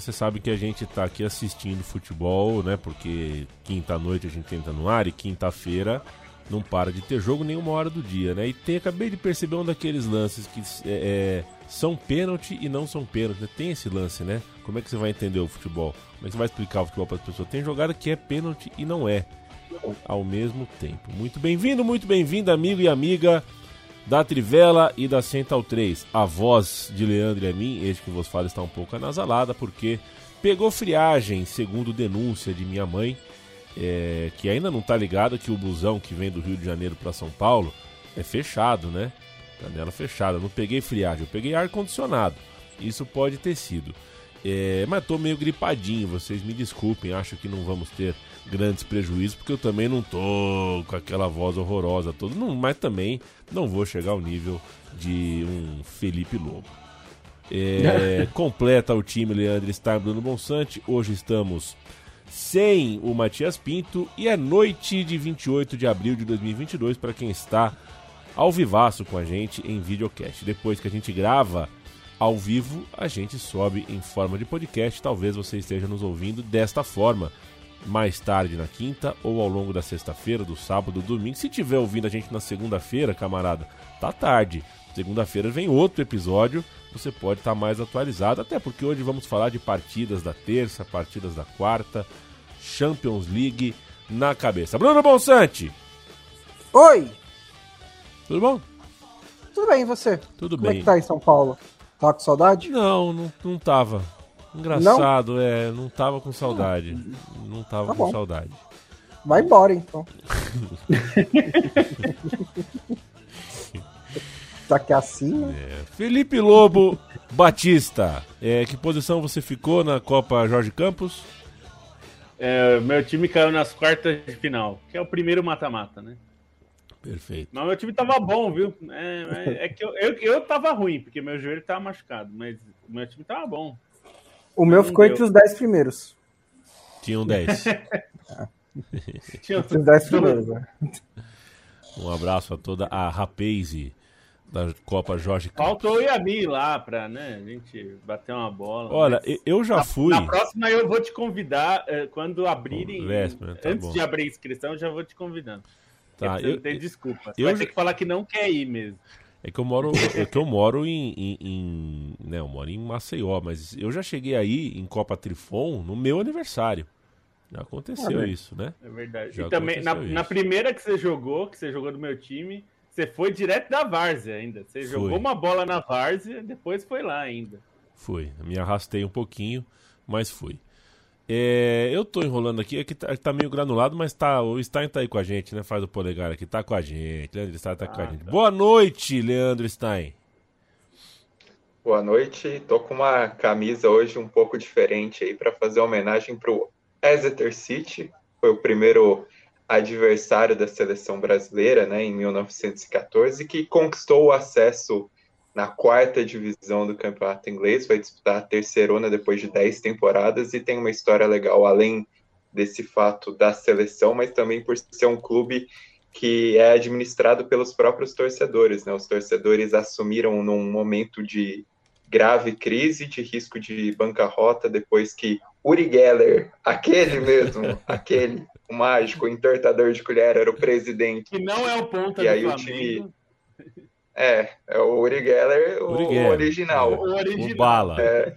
Você sabe que a gente está aqui assistindo futebol, né? Porque quinta-noite a gente entra no ar e quinta-feira não para de ter jogo nenhuma hora do dia, né? E tem, acabei de perceber um daqueles lances que é, é, são pênalti e não são pênalti. Tem esse lance, né? Como é que você vai entender o futebol? Como é que você vai explicar o futebol para as pessoas? Tem jogada que é pênalti e não é ao mesmo tempo. Muito bem-vindo, muito bem-vindo, amigo e amiga da Trivela e da Central 3. A voz de Leandro e a mim, este que vos fala, está um pouco anasalada porque pegou friagem, segundo denúncia de minha mãe, é, que ainda não está ligada que o busão que vem do Rio de Janeiro para São Paulo é fechado, né? Janela fechada. Não peguei friagem, eu peguei ar condicionado. Isso pode ter sido. É, mas tô meio gripadinho, vocês me desculpem, acho que não vamos ter grandes prejuízos, porque eu também não tô com aquela voz horrorosa toda, não, mas também não vou chegar ao nível de um Felipe Lobo. É, completa o time Leandro Stein Bruno Bonsante. Hoje estamos sem o Matias Pinto e é noite de 28 de abril de 2022 para quem está ao vivaço com a gente em videocast. Depois que a gente grava ao vivo, a gente sobe em forma de podcast. Talvez você esteja nos ouvindo desta forma mais tarde na quinta ou ao longo da sexta-feira, do sábado, do domingo. Se tiver ouvindo a gente na segunda-feira, camarada, tá tarde. Segunda-feira vem outro episódio, você pode estar tá mais atualizado, até porque hoje vamos falar de partidas da terça, partidas da quarta, Champions League na cabeça. Bruno Bonsante! Oi! Tudo bom? Tudo bem, e você? Tudo Como bem. Como é que tá em São Paulo? Tá com saudade? Não, não, não tava. Engraçado, não? é, não tava com saudade. Não tava tá com bom. saudade. Vai embora então. tá que é assim, né? É. Felipe Lobo Batista, é, que posição você ficou na Copa Jorge Campos? É, meu time caiu nas quartas de final, que é o primeiro mata-mata, né? Perfeito. Mas meu time tava bom, viu? É, é que eu, eu, eu tava ruim, porque meu joelho tava machucado, mas meu time tava bom. O meu ficou deu. entre os 10 primeiros. Tinham 10. Tinha os 10 primeiros, né? Um abraço a toda a Rapaze da Copa Jorge Campos. Faltou a mim lá pra né, a gente bater uma bola. Olha, mas... eu já fui. Na, próxima eu vou te convidar eh, quando abrirem. Véspera, tá antes bom. de abrir a inscrição, eu já vou te convidando. Tá, eu, eu desculpa. Você eu vai já- ter que falar que não quer ir mesmo. É que eu moro, é que eu moro em, em, em- né, eu moro em Maceió, mas eu já cheguei aí em Copa Trifon no meu aniversário. Já aconteceu Ah, né? isso, né? É verdade. Já e também, na, na primeira que você jogou, que você jogou do meu time, você foi direto da Várzea ainda. Você Fui. jogou uma bola na Várzea, depois foi lá ainda. Fui. Me arrastei um pouquinho, mas fui. É, eu tô enrolando aqui, é que tá, tá meio granulado, mas tá, o Stein tá aí com a gente, né? Faz o polegar aqui, tá com a gente. Leandro Stein tá com a Ah, gente. tá. Boa noite, Leandro Stein. Boa noite. Tô com uma camisa hoje um pouco diferente aí para fazer homenagem para o Exeter City. Foi o primeiro adversário da seleção brasileira, né, em 1914, que conquistou o acesso na quarta divisão do campeonato inglês. Vai disputar a terceirona depois de 10 temporadas e tem uma história legal além desse fato da seleção, mas também por ser um clube que é administrado pelos próprios torcedores, né? Os torcedores assumiram num momento de grave crise, de risco de bancarrota, depois que Uri Geller, aquele mesmo, aquele, o mágico, o entortador de colher, era o presidente. Que não é o ponta E do aí o Flamengo. É, é o Uri Geller, o Uri Geller, original. O original. O Bala. É.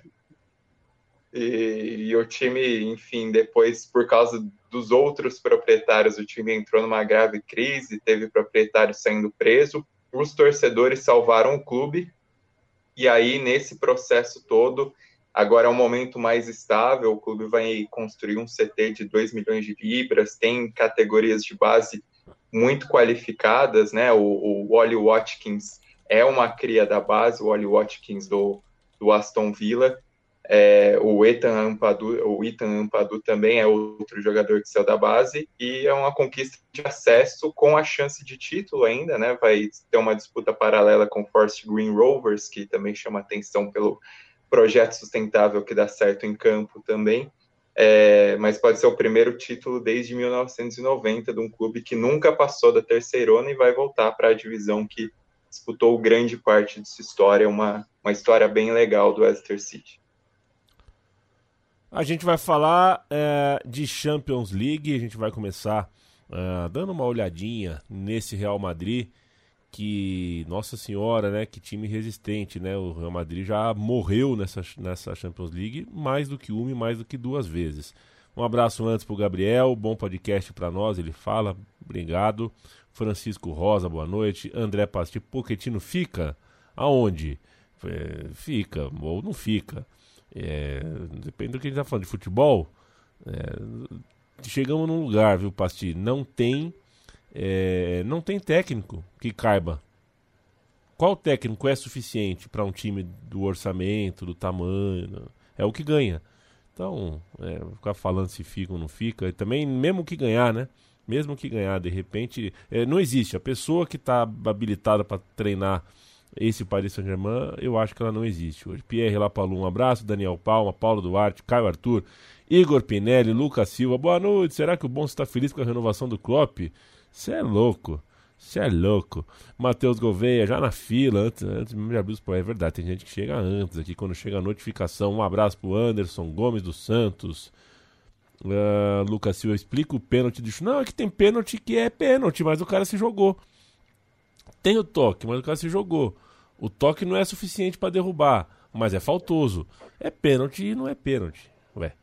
E, e o time, enfim, depois, por causa dos outros proprietários, o time entrou numa grave crise, teve proprietário saindo preso. Os torcedores salvaram o clube. E aí, nesse processo todo, Agora é um momento mais estável, o clube vai construir um CT de 2 milhões de libras, tem categorias de base muito qualificadas, né? O, o Wally Watkins é uma cria da base, o Wally Watkins do, do Aston Villa. É, o Ethan Ampadu, o Ethan Ampadu também é outro jogador que saiu da base e é uma conquista de acesso com a chance de título ainda, né? Vai ter uma disputa paralela com o Forest Green Rovers, que também chama atenção pelo projeto sustentável que dá certo em campo também. É, mas pode ser o primeiro título desde 1990 de um clube que nunca passou da terceirona e vai voltar para a divisão que disputou grande parte de sua história, uma, uma história bem legal do Leicester City. A gente vai falar é, de Champions League, a gente vai começar é, dando uma olhadinha nesse Real Madrid que, nossa senhora, né, que time resistente, né? O Real Madrid já morreu nessa, nessa Champions League mais do que uma e mais do que duas vezes. Um abraço antes pro Gabriel, bom podcast para nós, ele fala, obrigado. Francisco Rosa, boa noite. André Pasti, Poquetino fica? Aonde? É, fica ou não fica. É, depende do que a gente tá falando de futebol. É, chegamos num lugar, viu, Pasti? Não tem é, não tem técnico que caiba. Qual técnico é suficiente para um time do orçamento, do tamanho? É o que ganha. Então, é, ficar falando se fica ou não fica, e também, mesmo que ganhar, né? Mesmo que ganhar, de repente, é, não existe. A pessoa que está habilitada para treinar esse Paris Saint-Germain, eu acho que ela não existe hoje. Pierre Lapalu, um abraço. Daniel Palma, Paulo Duarte, Caio Arthur, Igor Pinelli, Lucas Silva, boa noite. Será que o Bom está feliz com a renovação do Klopp? Você é louco. Você é louco. Matheus Gouveia, já na fila, antes, antes mesmo de abrir os É verdade, tem gente que chega antes aqui, quando chega a notificação. Um abraço pro Anderson Gomes dos Santos. Uh, Lucas Silva, explica o pênalti. Diz, não, é que tem pênalti que é pênalti, mas o cara se jogou. Tem o toque, mas o cara se jogou. O toque não é suficiente para derrubar, mas é faltoso. É pênalti e não é pênalti. Ué.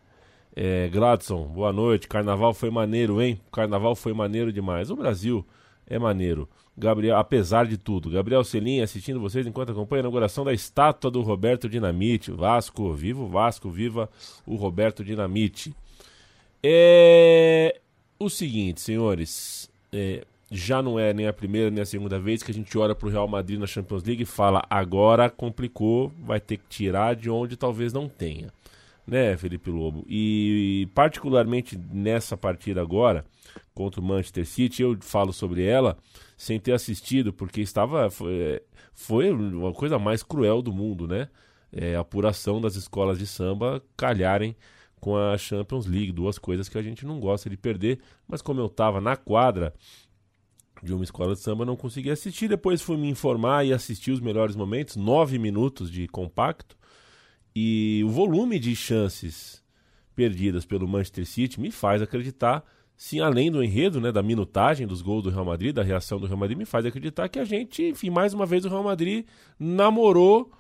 É, Gladson, boa noite. Carnaval foi maneiro, hein? Carnaval foi maneiro demais. O Brasil é maneiro. Gabriel, apesar de tudo. Gabriel Celim assistindo vocês enquanto acompanha a inauguração da estátua do Roberto Dinamite. Vasco, viva o Vasco, viva o Roberto Dinamite. É o seguinte, senhores. É, já não é nem a primeira nem a segunda vez que a gente olha para o Real Madrid na Champions League e fala: agora complicou, vai ter que tirar de onde talvez não tenha né, Felipe Lobo? E, particularmente nessa partida agora contra o Manchester City, eu falo sobre ela sem ter assistido, porque estava foi, foi uma coisa mais cruel do mundo, né? É, a apuração das escolas de samba calharem com a Champions League, duas coisas que a gente não gosta de perder, mas como eu estava na quadra de uma escola de samba, não consegui assistir. Depois fui me informar e assistir os melhores momentos, nove minutos de compacto. E o volume de chances perdidas pelo Manchester City me faz acreditar, sim, além do enredo, né, da minutagem dos gols do Real Madrid, da reação do Real Madrid, me faz acreditar que a gente, enfim, mais uma vez o Real Madrid namorou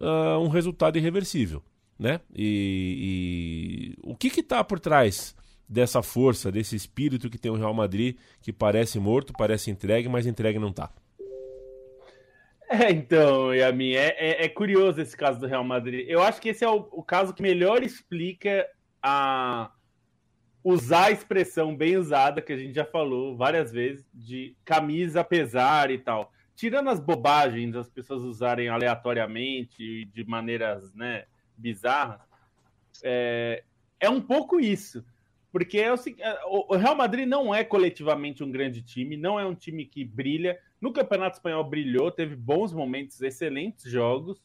uh, um resultado irreversível, né? E, e... o que que tá por trás dessa força, desse espírito que tem o Real Madrid, que parece morto, parece entregue, mas entregue não tá? É, então, Yamin, é, é, é, curioso esse caso do Real Madrid. Eu acho que esse é o, o, caso que melhor explica a usar a expressão bem usada, que a gente já falou várias vezes, de camisa pesar e tal. Tirando as bobagens, as pessoas usarem aleatoriamente, de maneiras né, bizarras, é, é um pouco isso. Porque é o, é, o Real Madrid não é coletivamente um grande time, não é um time que brilha. No Campeonato Espanhol brilhou, teve bons momentos, excelentes jogos.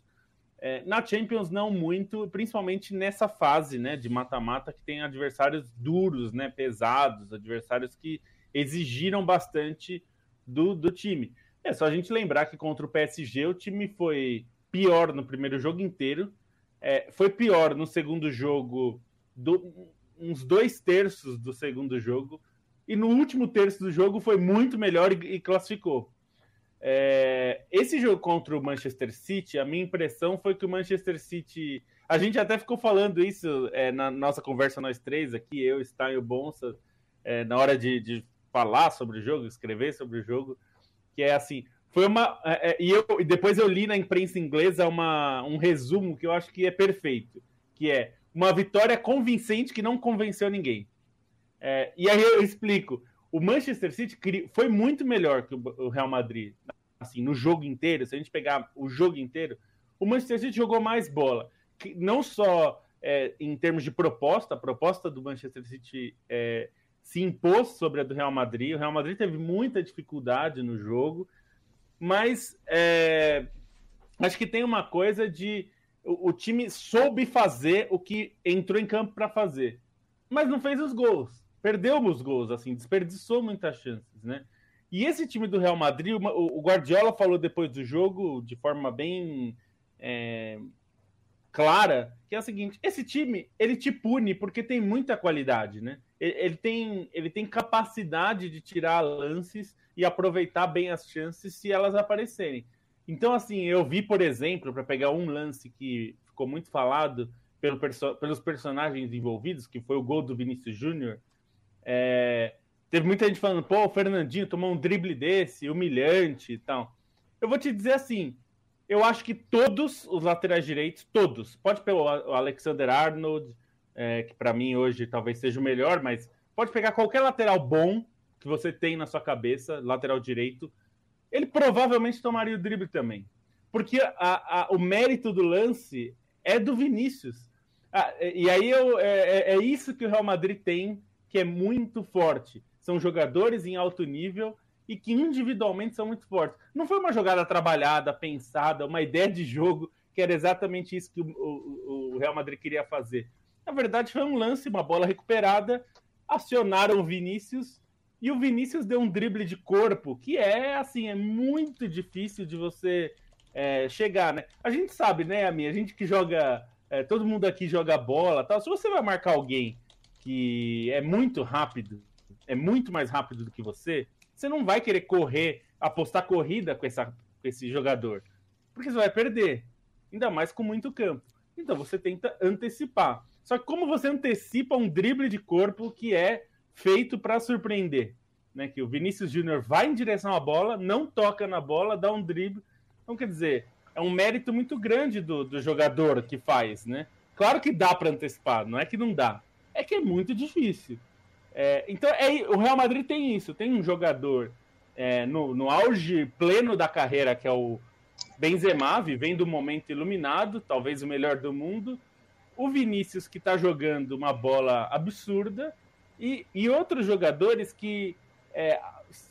É, na Champions não muito, principalmente nessa fase né, de mata-mata que tem adversários duros, né, pesados, adversários que exigiram bastante do, do time. É só a gente lembrar que contra o PSG o time foi pior no primeiro jogo inteiro, é, foi pior no segundo jogo do, uns dois terços do segundo jogo. E no último terço do jogo foi muito melhor e, e classificou. É, esse jogo contra o Manchester City, a minha impressão foi que o Manchester City. A gente até ficou falando isso é, na nossa conversa, nós três aqui, eu, Stein e o Bonsa, é, na hora de, de, falar sobre o jogo, escrever sobre o jogo, que é assim. Foi uma. É, é, e, eu, e depois eu li na imprensa inglesa uma, um resumo que eu acho que é perfeito que é uma vitória convincente que não convenceu ninguém. É, e aí eu explico. O Manchester City foi muito melhor que o Real Madrid, assim, no jogo inteiro. Se a gente pegar o jogo inteiro, o Manchester City jogou mais bola. Que não só é, em termos de proposta, a proposta do Manchester City é, se impôs sobre a do Real Madrid. O Real Madrid teve muita dificuldade no jogo, mas é, acho que tem uma coisa de o, o, time soube fazer o que entrou em campo para fazer, mas não fez os gols, perdeu os gols, assim, desperdiçou muitas chances, né? E esse time do Real Madrid, o, o Guardiola falou depois do jogo de forma bem é, clara, que é a seguinte: esse time ele te pune porque tem muita qualidade, né? Ele, tem, ele tem capacidade de tirar lances e aproveitar bem as chances se elas aparecerem. Então, assim, eu vi, por exemplo, para pegar um lance que ficou muito falado pelo perso pelos personagens envolvidos, que foi o gol do Vinícius Júnior. É, teve muita gente falando, pô, o Fernandinho tomou um drible desse, humilhante e tal. Eu vou te dizer assim, eu acho que todos os laterais direitos, todos, pode pegar o Alexander Arnold, é, que para mim hoje talvez seja o melhor, mas pode pegar qualquer lateral bom que você tem na sua cabeça, lateral direito, ele provavelmente tomaria o drible também. Porque a, a, o mérito do lance é do Vinícius. Ah, e aí eu, é, é, é isso que o Real Madrid tem, que é muito forte. São jogadores em alto nível e que individualmente são muito fortes. Não foi uma jogada trabalhada, pensada, uma ideia de jogo que era exatamente isso que o, o, o Real Madrid queria fazer. Na verdade, foi um lance, uma bola recuperada, acionaram o Vinícius e o Vinícius deu um drible de corpo que é assim, é muito difícil de você é, chegar, né? A gente sabe, né, Ami? A gente que joga, é, todo mundo aqui joga bola, tal. Se você vai marcar alguém que é muito rápido, é muito mais rápido do que você, você não vai querer correr, apostar corrida com, essa, com esse jogador, porque você vai perder, ainda mais com muito campo. Então você tenta antecipar. Só que como você antecipa um drible de corpo que é feito para surpreender, né? Que o Vinícius Júnior vai em direção à bola, não toca na bola, dá um drible. Então, quer dizer, é um mérito muito grande do, do jogador que faz, né? Claro que dá para antecipar, não é que não dá. É que é muito difícil. É, então, é, o Real Madrid tem isso. Tem um jogador é, no, no auge pleno da carreira, que é o Benzema, vivendo um momento iluminado, talvez o melhor do mundo. O Vinícius, que está jogando uma bola absurda. E, e outros jogadores que é,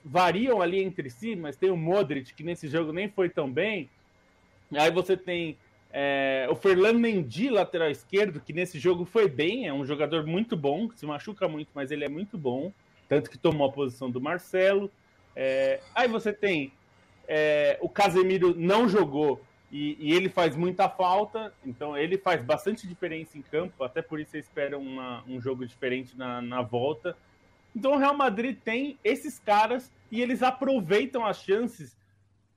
variam ali entre si, mas tem o Modric, que nesse jogo nem foi tão bem. Aí você tem é, o Fernando Mendy, lateral esquerdo, que nesse jogo foi bem, é um jogador muito bom, se machuca muito, mas ele é muito bom, tanto que tomou a posição do Marcelo. É, aí você tem é, o Casemiro não jogou e, e, ele faz muita falta, então ele faz bastante diferença em campo, até por isso você espera uma, um jogo diferente na, na volta. Então o Real Madrid tem esses caras e eles aproveitam as chances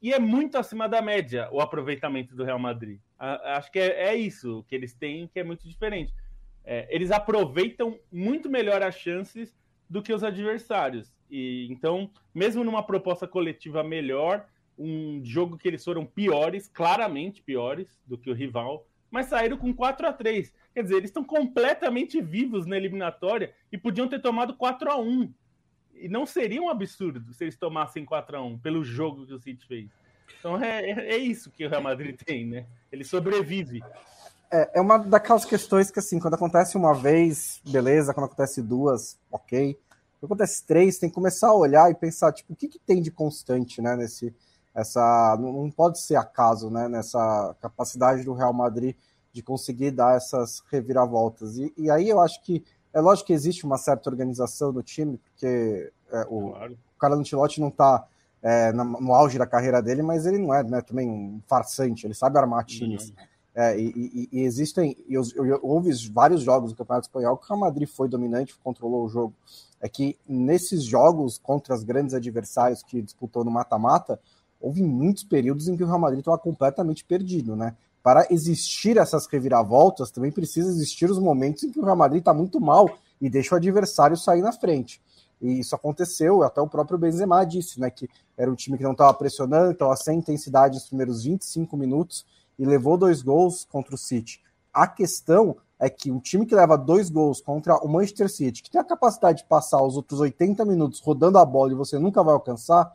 e é muito acima da média o aproveitamento do Real Madrid. Acho que é, é isso que eles têm, que é muito diferente. É, eles aproveitam muito melhor as chances do que os adversários. E então, mesmo numa proposta coletiva melhor, um jogo que eles foram piores, claramente piores do que o rival, mas saíram com 4 a 3 Quer dizer, eles estão completamente vivos na eliminatória e podiam ter tomado 4 a 1 E não seria um absurdo se eles tomassem 4 a 1 pelo jogo que o City fez. Então é, é, é isso que o Real Madrid tem, né? Ele sobrevive. É, é uma daquelas questões que, assim, quando acontece uma vez, beleza, quando acontece duas, ok. Quando acontece três, tem que começar a olhar e pensar, tipo, o que, que tem de constante, né, nesse, essa, não pode ser acaso, né, nessa capacidade do Real Madrid de conseguir dar essas reviravoltas. E, e aí eu acho que, é lógico que existe uma certa organização no time, porque é, o, claro. o cara do Antilote não está é, no auge da carreira dele, mas ele não é né, também um farsante, ele sabe armar times. É, e, e, e, existem, e eu, eu, houve vários jogos do Campeonato Espanhol que o Real Madrid foi dominante, controlou o jogo. É que nesses jogos contra os grandes adversários que disputou no mata-mata, houve muitos períodos em que o Real Madrid estava completamente perdido, né? Para existir essas reviravoltas, também precisa existir os momentos em que o Real Madrid está muito mal e deixa o adversário sair na frente. E isso aconteceu, até o próprio Benzema disse, né, que era um time que não estava pressionando, estava sem intensidade nos primeiros 25 minutos e levou dois gols contra o City. A questão é que um time que leva dois gols contra o Manchester City, que tem a capacidade de passar os outros 80 minutos rodando a bola e você nunca vai alcançar,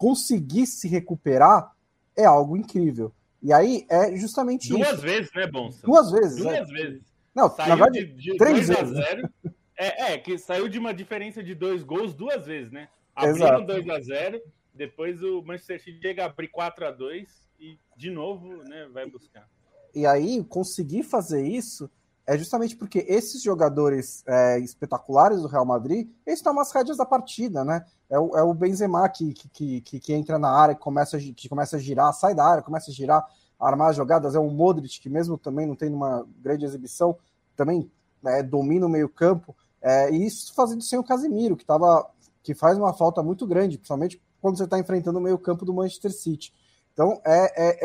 conseguir se recuperar é algo incrível. E aí é justamente Duas isso. vezes, né, Bonsa? Duas vezes. Duas é. vezes. Não, Saiu na verdade, de, de três 2 a vezes. 0. É, é, que saiu de uma diferença de dois gols duas vezes, né? Abriram Exato. 2 a 0 depois o Manchester City chega a abrir 4 a 2 e de novo, né, vai buscar. E aí, conseguir fazer isso é justamente porque esses jogadores é, espetaculares do Real Madrid, eles estão nas rédeas da partida, né? É o, é o Benzema que, que, que, que entra na área, que começa, que começa a girar, sai da área, começa a girar, armar as jogadas. É o Modric, que mesmo também não tem uma grande exibição, também né, domina o meio campo. É, e isso fazendo sem o Casemiro, que, tava, que faz uma falta muito grande, principalmente quando você está enfrentando o meio campo do Manchester City. Então, é, é,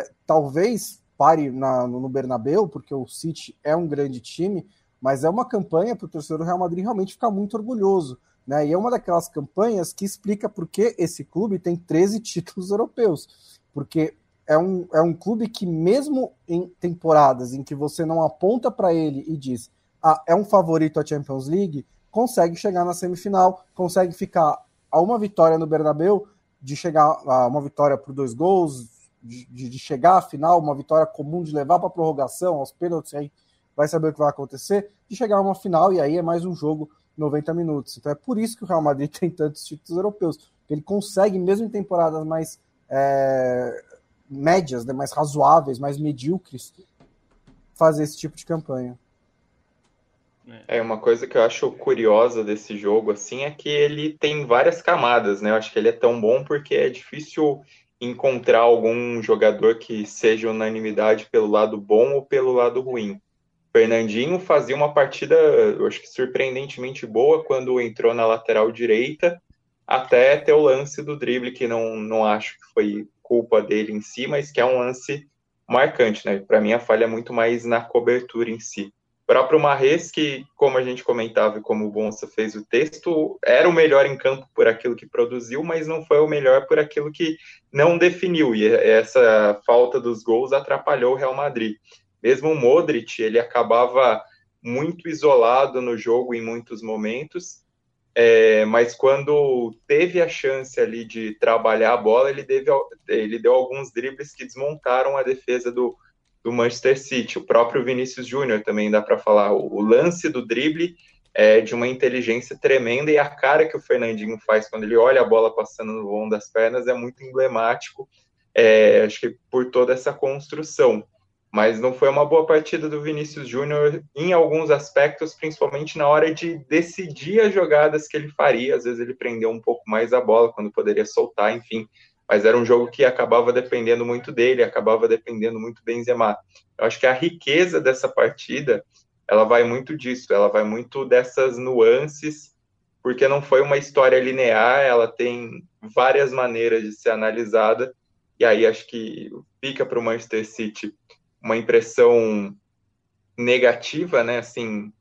é talvez pare na, no Bernabéu, porque o City é um grande time, mas é uma campanha para o torcedor do Real Madrid realmente ficar muito orgulhoso. Né? E é uma daquelas campanhas que explica por que esse clube tem 13 títulos europeus. Porque é um, é um clube que, mesmo em temporadas em que você não aponta para ele e diz ah, é um favorito à Champions League, consegue chegar na semifinal, consegue ficar a uma vitória no Bernabéu, de chegar a uma vitória por dois gols, de, de- chegar à final, uma vitória comum, de levar para prorrogação, aos pênaltis, aí vai saber o que vai acontecer, de chegar a uma final, e aí é mais um jogo 90 minutos. Então é por isso que o Real Madrid tem tantos títulos europeus, ele consegue, mesmo em temporadas mais é, médias, né, mais razoáveis, mais medíocres, fazer esse tipo de campanha. É uma coisa que eu acho curiosa desse jogo, assim, é que ele tem várias camadas, né? Eu acho que ele é tão bom porque é difícil encontrar algum jogador que seja unanimidade pelo lado bom ou pelo lado ruim. Fernandinho fazia uma partida, eu acho que surpreendentemente boa quando entrou na lateral direita, até ter o lance do drible, que não, não acho que foi culpa dele em si, mas que é um lance marcante, né? Para mim, a falha é muito mais na cobertura em si. Próprio Marres, que, como a gente comentava e como o Bonsa fez o texto, era o melhor em campo por aquilo que produziu, mas não foi o melhor por aquilo que não definiu. E essa falta dos gols atrapalhou o Real Madrid. Mesmo o Modric, ele acabava muito isolado no jogo em muitos momentos, é, mas quando teve a chance ali de trabalhar a bola, ele, deve, ele deu alguns dribles que desmontaram a defesa do, do Manchester City. O próprio Vinícius Júnior também dá para falar. O, lance do drible é de uma inteligência tremenda e a cara que o Fernandinho faz quando ele olha a bola passando no vão das pernas é muito emblemático. É, acho que por toda essa construção. Mas não foi uma boa partida do Vinícius Júnior em alguns aspectos, principalmente na hora de decidir as jogadas que ele faria. Às vezes ele prendeu um pouco mais a bola quando poderia soltar, enfim mas era um jogo que acabava dependendo muito dele, acabava dependendo muito do Benzema. Eu acho que a riqueza dessa partida, ela vai muito disso, ela vai muito dessas nuances, porque não foi uma história linear, ela tem várias maneiras de ser analisada, e aí acho que fica para o Manchester City uma impressão negativa, né, assim,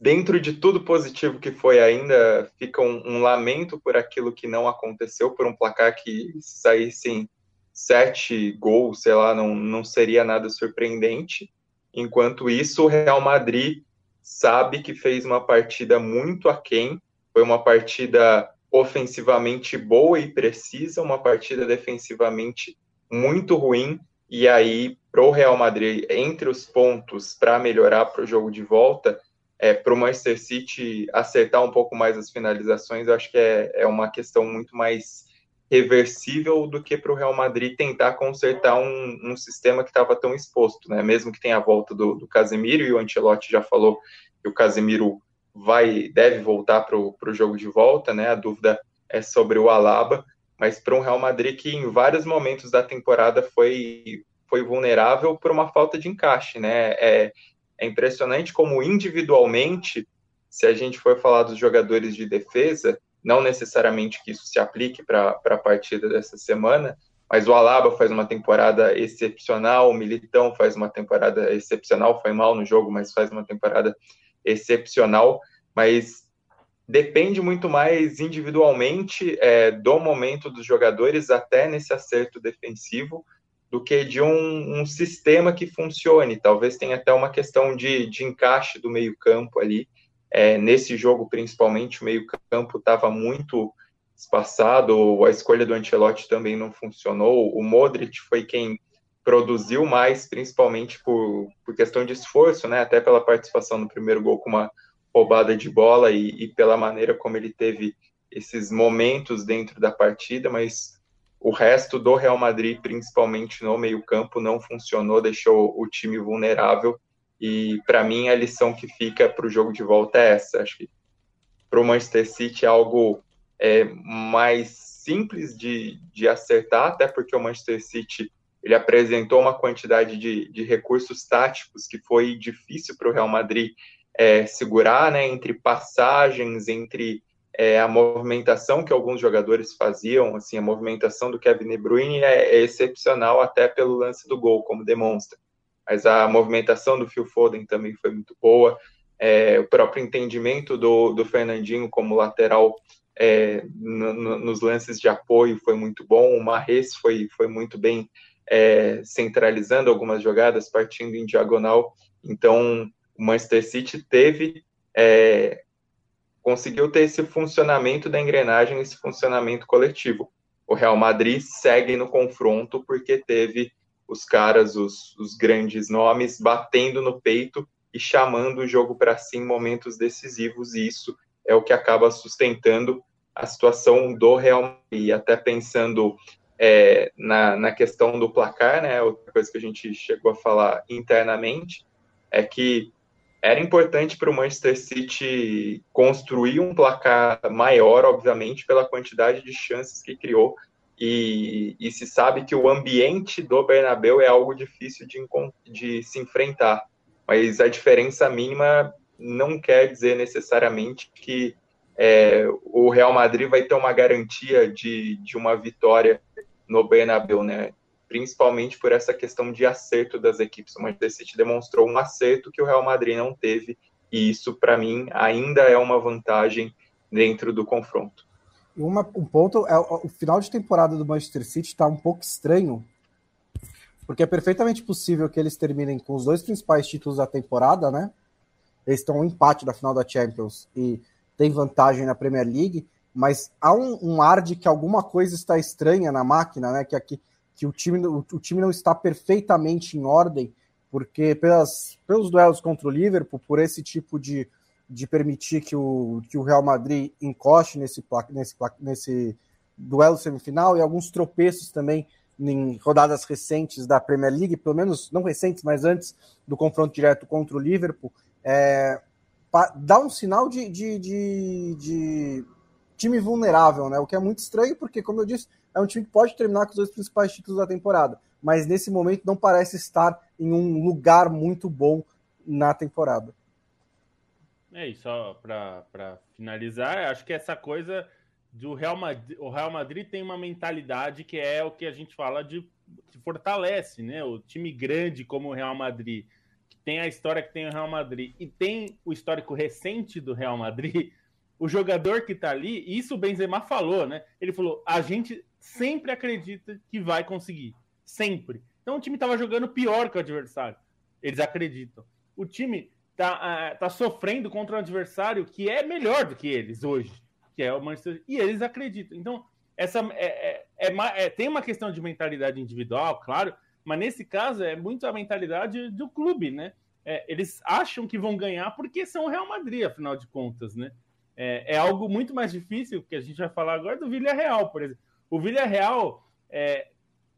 dentro de tudo positivo que foi ainda, fica um, um, lamento por aquilo que não aconteceu, por um placar que saíssem sete gols, sei lá, não, não seria nada surpreendente. Enquanto isso, o Real Madrid sabe que fez uma partida muito aquém, foi uma partida ofensivamente boa e precisa, uma partida defensivamente muito ruim, e aí, para o Real Madrid, entre os pontos para melhorar para o jogo de volta, é, para o Manchester City acertar um pouco mais as finalizações, eu acho que é, é uma questão muito mais reversível do que para o Real Madrid tentar consertar um, um sistema que estava tão exposto, né? Mesmo que tenha a volta do, do Casemiro, e o Ancelotti já falou que o Casemiro vai, deve voltar para o jogo de volta, né? A dúvida é sobre o Alaba, mas para um Real Madrid que em vários momentos da temporada foi, foi vulnerável por uma falta de encaixe, né? É, é impressionante como individualmente, se a gente for falar dos jogadores de defesa, não necessariamente que isso se aplique para a partida dessa semana, mas o Alaba faz uma temporada excepcional, o Militão faz uma temporada excepcional, foi mal no jogo, mas faz uma temporada excepcional, mas depende muito mais individualmente é, do momento dos jogadores, até nesse acerto defensivo, do que de um, um, sistema que funcione. Talvez tenha até uma questão de, de encaixe do meio-campo ali. É, nesse jogo, principalmente, o meio-campo estava muito espaçado, a escolha do Ancelotti também não funcionou. O Modric foi quem produziu mais, principalmente por, por questão de esforço, né? Até pela participação no primeiro gol com uma roubada de bola e, e pela maneira como ele teve esses momentos dentro da partida, mas o resto do Real Madrid, principalmente no meio-campo, não funcionou, deixou o time vulnerável. E para mim a lição que fica para o jogo de volta é essa. Acho que para o Manchester City é algo é, mais simples de, de acertar, até porque o Manchester City ele apresentou uma quantidade de, de recursos táticos que foi difícil para o Real Madrid é, segurar, né, entre passagens, entre é, a movimentação que alguns jogadores faziam, assim, a movimentação do Kevin De Bruyne é, é, excepcional até pelo lance do gol, como demonstra. Mas a movimentação do Phil Foden também foi muito boa, é, o próprio entendimento do, do Fernandinho como lateral é, no, no, nos lances de apoio foi muito bom, o Marres foi, foi muito bem é, centralizando algumas jogadas, partindo em diagonal, então o Manchester City teve é, conseguiu ter esse funcionamento da engrenagem, esse funcionamento coletivo. O Real Madrid segue no confronto porque teve os caras, os, os grandes nomes, batendo no peito e chamando o jogo para si em momentos decisivos, e isso é o que acaba sustentando a situação do Real Madrid. E até pensando é, na, na questão do placar, né, outra coisa que a gente chegou a falar internamente, é que era importante para o Manchester City construir um placar maior, obviamente, pela quantidade de chances que criou. E, e se sabe que o ambiente do Bernabéu é algo difícil de, de se enfrentar. Mas a diferença mínima não quer dizer necessariamente que é, o Real Madrid vai ter uma garantia de, de uma vitória no Bernabéu, né? Principalmente por essa questão de acerto das equipes. O Manchester City demonstrou um acerto que o Real Madrid não teve, e isso, para mim, ainda é uma vantagem dentro do confronto. Uma, um ponto é o final de temporada do Manchester City está um pouco estranho, porque é perfeitamente possível que eles terminem com os dois principais títulos da temporada, né? Eles estão um empate da final da Champions e tem vantagem na Premier League, mas há um, um ar de que alguma coisa está estranha na máquina, né? Que aqui que o time, o, time não está perfeitamente em ordem, porque pelas, pelos duelos contra o Liverpool, por esse tipo de, de permitir que o, que o Real Madrid encoste nesse, nesse, nesse duelo semifinal e alguns tropeços também em rodadas recentes da Premier League, pelo menos não recentes, mas antes do confronto direto contra o Liverpool, é, dá um sinal de, de, de, de, time vulnerável, né? O que é muito estranho, porque, como eu disse, é um time que pode terminar com os dois principais títulos da temporada, mas nesse momento não parece estar em um lugar muito bom na temporada. É, e só para finalizar, acho que essa coisa do Real Madrid, o Real Madrid tem uma mentalidade que é o que a gente fala de que fortalece, né? O time grande como o Real Madrid, que tem a história que tem o Real Madrid e tem o histórico recente do Real Madrid, o jogador que tá ali, isso o Benzema falou, né? Ele falou: a gente sempre acredita que vai conseguir. Sempre. Então o time estava jogando pior que o adversário. Eles acreditam. O time tá, uh, tá sofrendo contra um adversário que é melhor do que eles hoje, que é o Manchester E eles acreditam. Então, essa é, é, é, é, tem uma questão de mentalidade individual, claro, mas nesse caso é muito a mentalidade do clube, né? É, eles acham que vão ganhar porque são o Real Madrid, afinal de contas, né? É, é algo muito mais difícil, que a gente vai falar agora do Villarreal, por exemplo. O Villarreal é,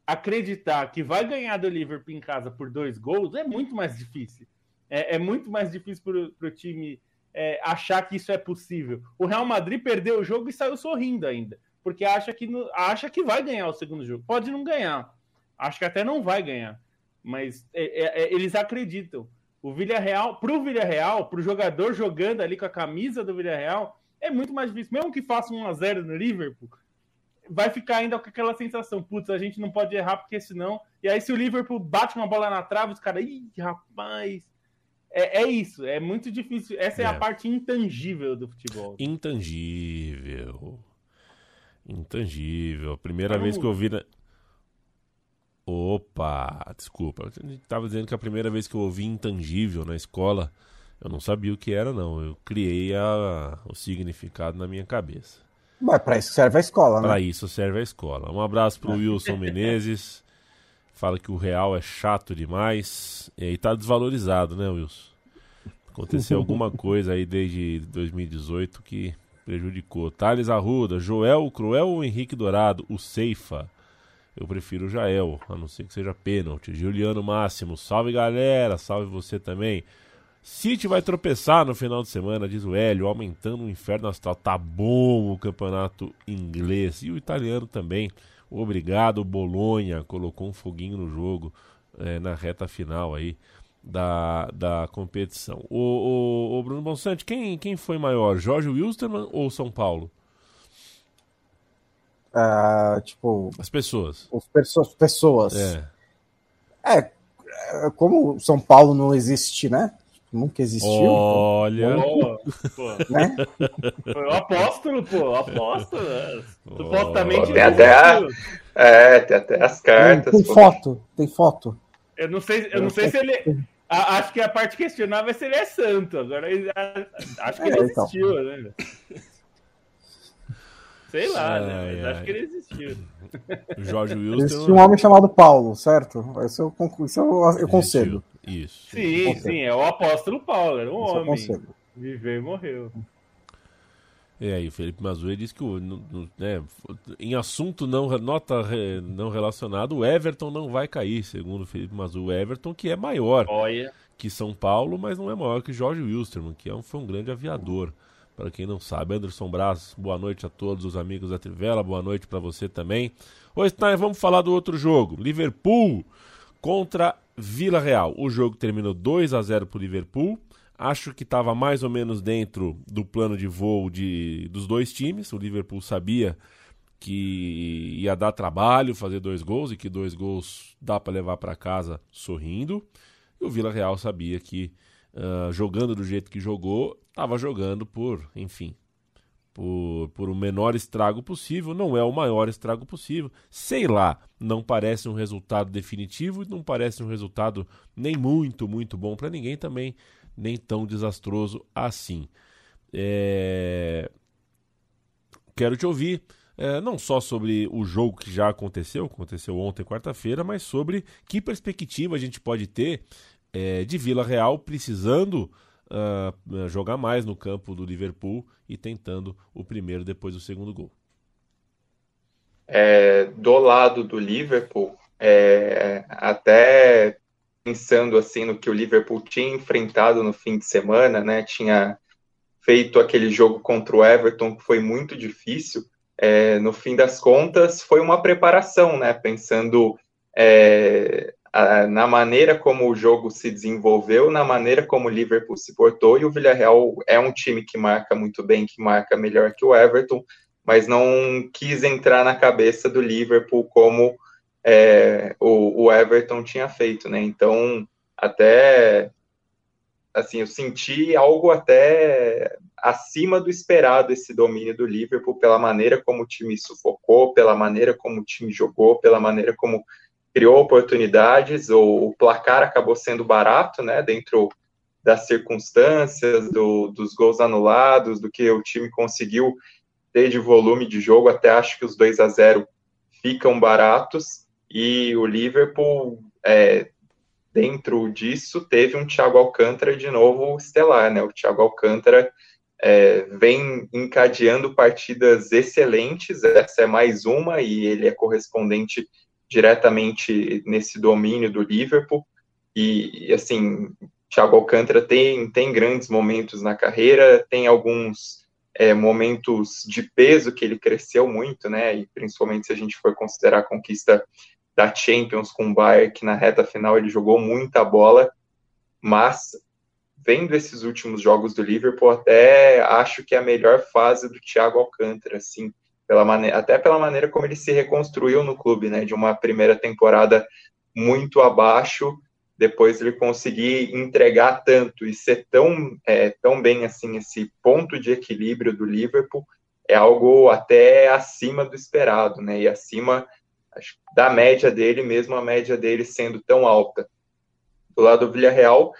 acreditar que vai ganhar do Liverpool em casa por dois gols é muito mais difícil. É, é muito mais difícil para o time é, achar que isso é possível. O Real Madrid perdeu o jogo e saiu sorrindo ainda, porque acha que, acha que vai ganhar o segundo jogo. Pode não ganhar, acho que até não vai ganhar, mas é, é, é eles acreditam. O Villarreal, para o Villarreal, para o jogador jogando ali com a camisa do Villarreal, é muito mais difícil. Mesmo que faça 1 a 0 no Liverpool, vai ficar ainda com aquela sensação, putz, a gente não pode errar porque senão. E aí, se o Liverpool bate uma bola na trave, os caras, ih, rapaz. É, é, isso, é muito difícil. Essa é. é, a parte intangível do futebol. Intangível. Intangível. A primeira vez que eu vi. Na... Opa, desculpa. A gente tava dizendo que a primeira vez que eu ouvi intangível na escola, eu não sabia o que era, não. Eu criei a, o significado na minha cabeça. Mas para isso serve a escola, né? Para isso serve a escola. Um abraço pro Wilson Menezes. Fala que o real é chato demais. E aí tá desvalorizado, né, Wilson? Aconteceu alguma coisa aí desde 2018 que prejudicou. Thales Arruda, Joel Cruel ou Henrique Dourado? O Ceifa. Eu prefiro o Jael, a não ser que seja pênalti. Juliano Máximo, salve galera, salve você também. City vai tropeçar no final de semana, diz o Hélio, aumentando o inferno astral. Tá bom o campeonato inglês e o italiano também. Obrigado, Bolonha, colocou um foguinho no jogo é, na reta final aí da, da competição. O, o, o Bruno Bonsante, quem, quem foi maior, Jorge Wilstermann ou São Paulo? Uh, tipo. As pessoas. As pessoas. pessoas. É. é. é como São Paulo não existe, né? Nunca existiu. Olha. Pô, né? Foi o apóstolo, pô. O apóstolo. Né? Supostamente. Tem até, a... é, tem até as cartas. Tem, tem foto. Tem foto. Eu não sei, eu não sei se ele. A, acho que a parte questionável é se ele é santo. Agora, acho que é, ele então. existiu, então. né? Sei lá, né? ai, né? Mas ai. acho que ele existiu. Jorge Wilson. Existe um homem chamado Paulo, certo? Isso eu, isso eu, eu concedo. Isso. Sim, sim, é o apóstolo Paulo, era um isso homem. Viveu e morreu. E aí, Felipe Mazui disse que no, né, em assunto não, nota não relacionado, o Everton não vai cair, segundo o Felipe Mazui. O Everton, que é maior Olha. que São Paulo, mas não é maior que Jorge Wilstermann, que é um, foi um grande aviador. Para quem não sabe, Anderson Braz, boa noite a todos os amigos da Trivela, boa noite para você também. Hoje tá, vamos falar do outro jogo, Liverpool contra Vila Real. O jogo terminou 2 a 0 para o Liverpool. Acho que estava mais ou menos dentro do plano de voo de, dos dois times. O Liverpool sabia que ia dar trabalho fazer dois gols e que dois gols dá para levar para casa sorrindo. E o Vila Real sabia que uh, jogando do jeito que jogou, estava jogando por, enfim, por, por o menor estrago possível. Não é o maior estrago possível. Sei lá, não parece um resultado definitivo e não parece um resultado nem muito, muito bom para ninguém também, nem tão desastroso assim. É... Quero te ouvir. É, não só sobre o jogo que já aconteceu, aconteceu ontem, quarta-feira, mas sobre que perspectiva a gente pode ter é, de Vila Real precisando uh, jogar mais no campo do Liverpool e tentando o primeiro depois do segundo gol. É, do lado do Liverpool, é, até pensando assim no que o Liverpool tinha enfrentado no fim de semana, né? Tinha feito aquele jogo contra o Everton que foi muito difícil. É, no fim das contas, foi uma preparação, né? Pensando é, na maneira como o jogo se desenvolveu, na maneira como o Liverpool se portou, e o Villarreal é um time que marca muito bem, que marca melhor que o Everton, mas não quis entrar na cabeça do Liverpool como é, o, o, Everton tinha feito, né? Então, até assim, eu senti algo até acima do esperado esse domínio do Liverpool pela maneira como o time sufocou, pela maneira como o time jogou, pela maneira como criou oportunidades, o, o placar acabou sendo barato, né, dentro das circunstâncias, do, dos gols anulados, do que o time conseguiu ter de volume de jogo, até acho que os 2 a 0 ficam baratos, e o Liverpool, é, dentro disso, teve um Thiago Alcântara de novo estelar, né, o Thiago Alcântara é, vem encadeando partidas excelentes, essa é mais uma, e ele é correspondente diretamente nesse domínio do Liverpool. E, assim, Thiago Alcântara tem, tem grandes momentos na carreira, tem alguns é, momentos de peso que ele cresceu muito, né? E principalmente se a gente for considerar a conquista da Champions com o Bayern, que na reta final ele jogou muita bola, mas vendo esses últimos jogos do Liverpool, até acho que é a melhor fase do Thiago Alcântara, assim, pela maneira, até pela maneira como ele se reconstruiu no clube, né? De uma primeira temporada muito abaixo, depois ele conseguir entregar tanto e ser tão, é, tão bem assim, esse ponto de equilíbrio do Liverpool é algo até acima do esperado, né? E acima acho, da média dele, mesmo a média dele sendo tão alta. Do lado do Villarreal,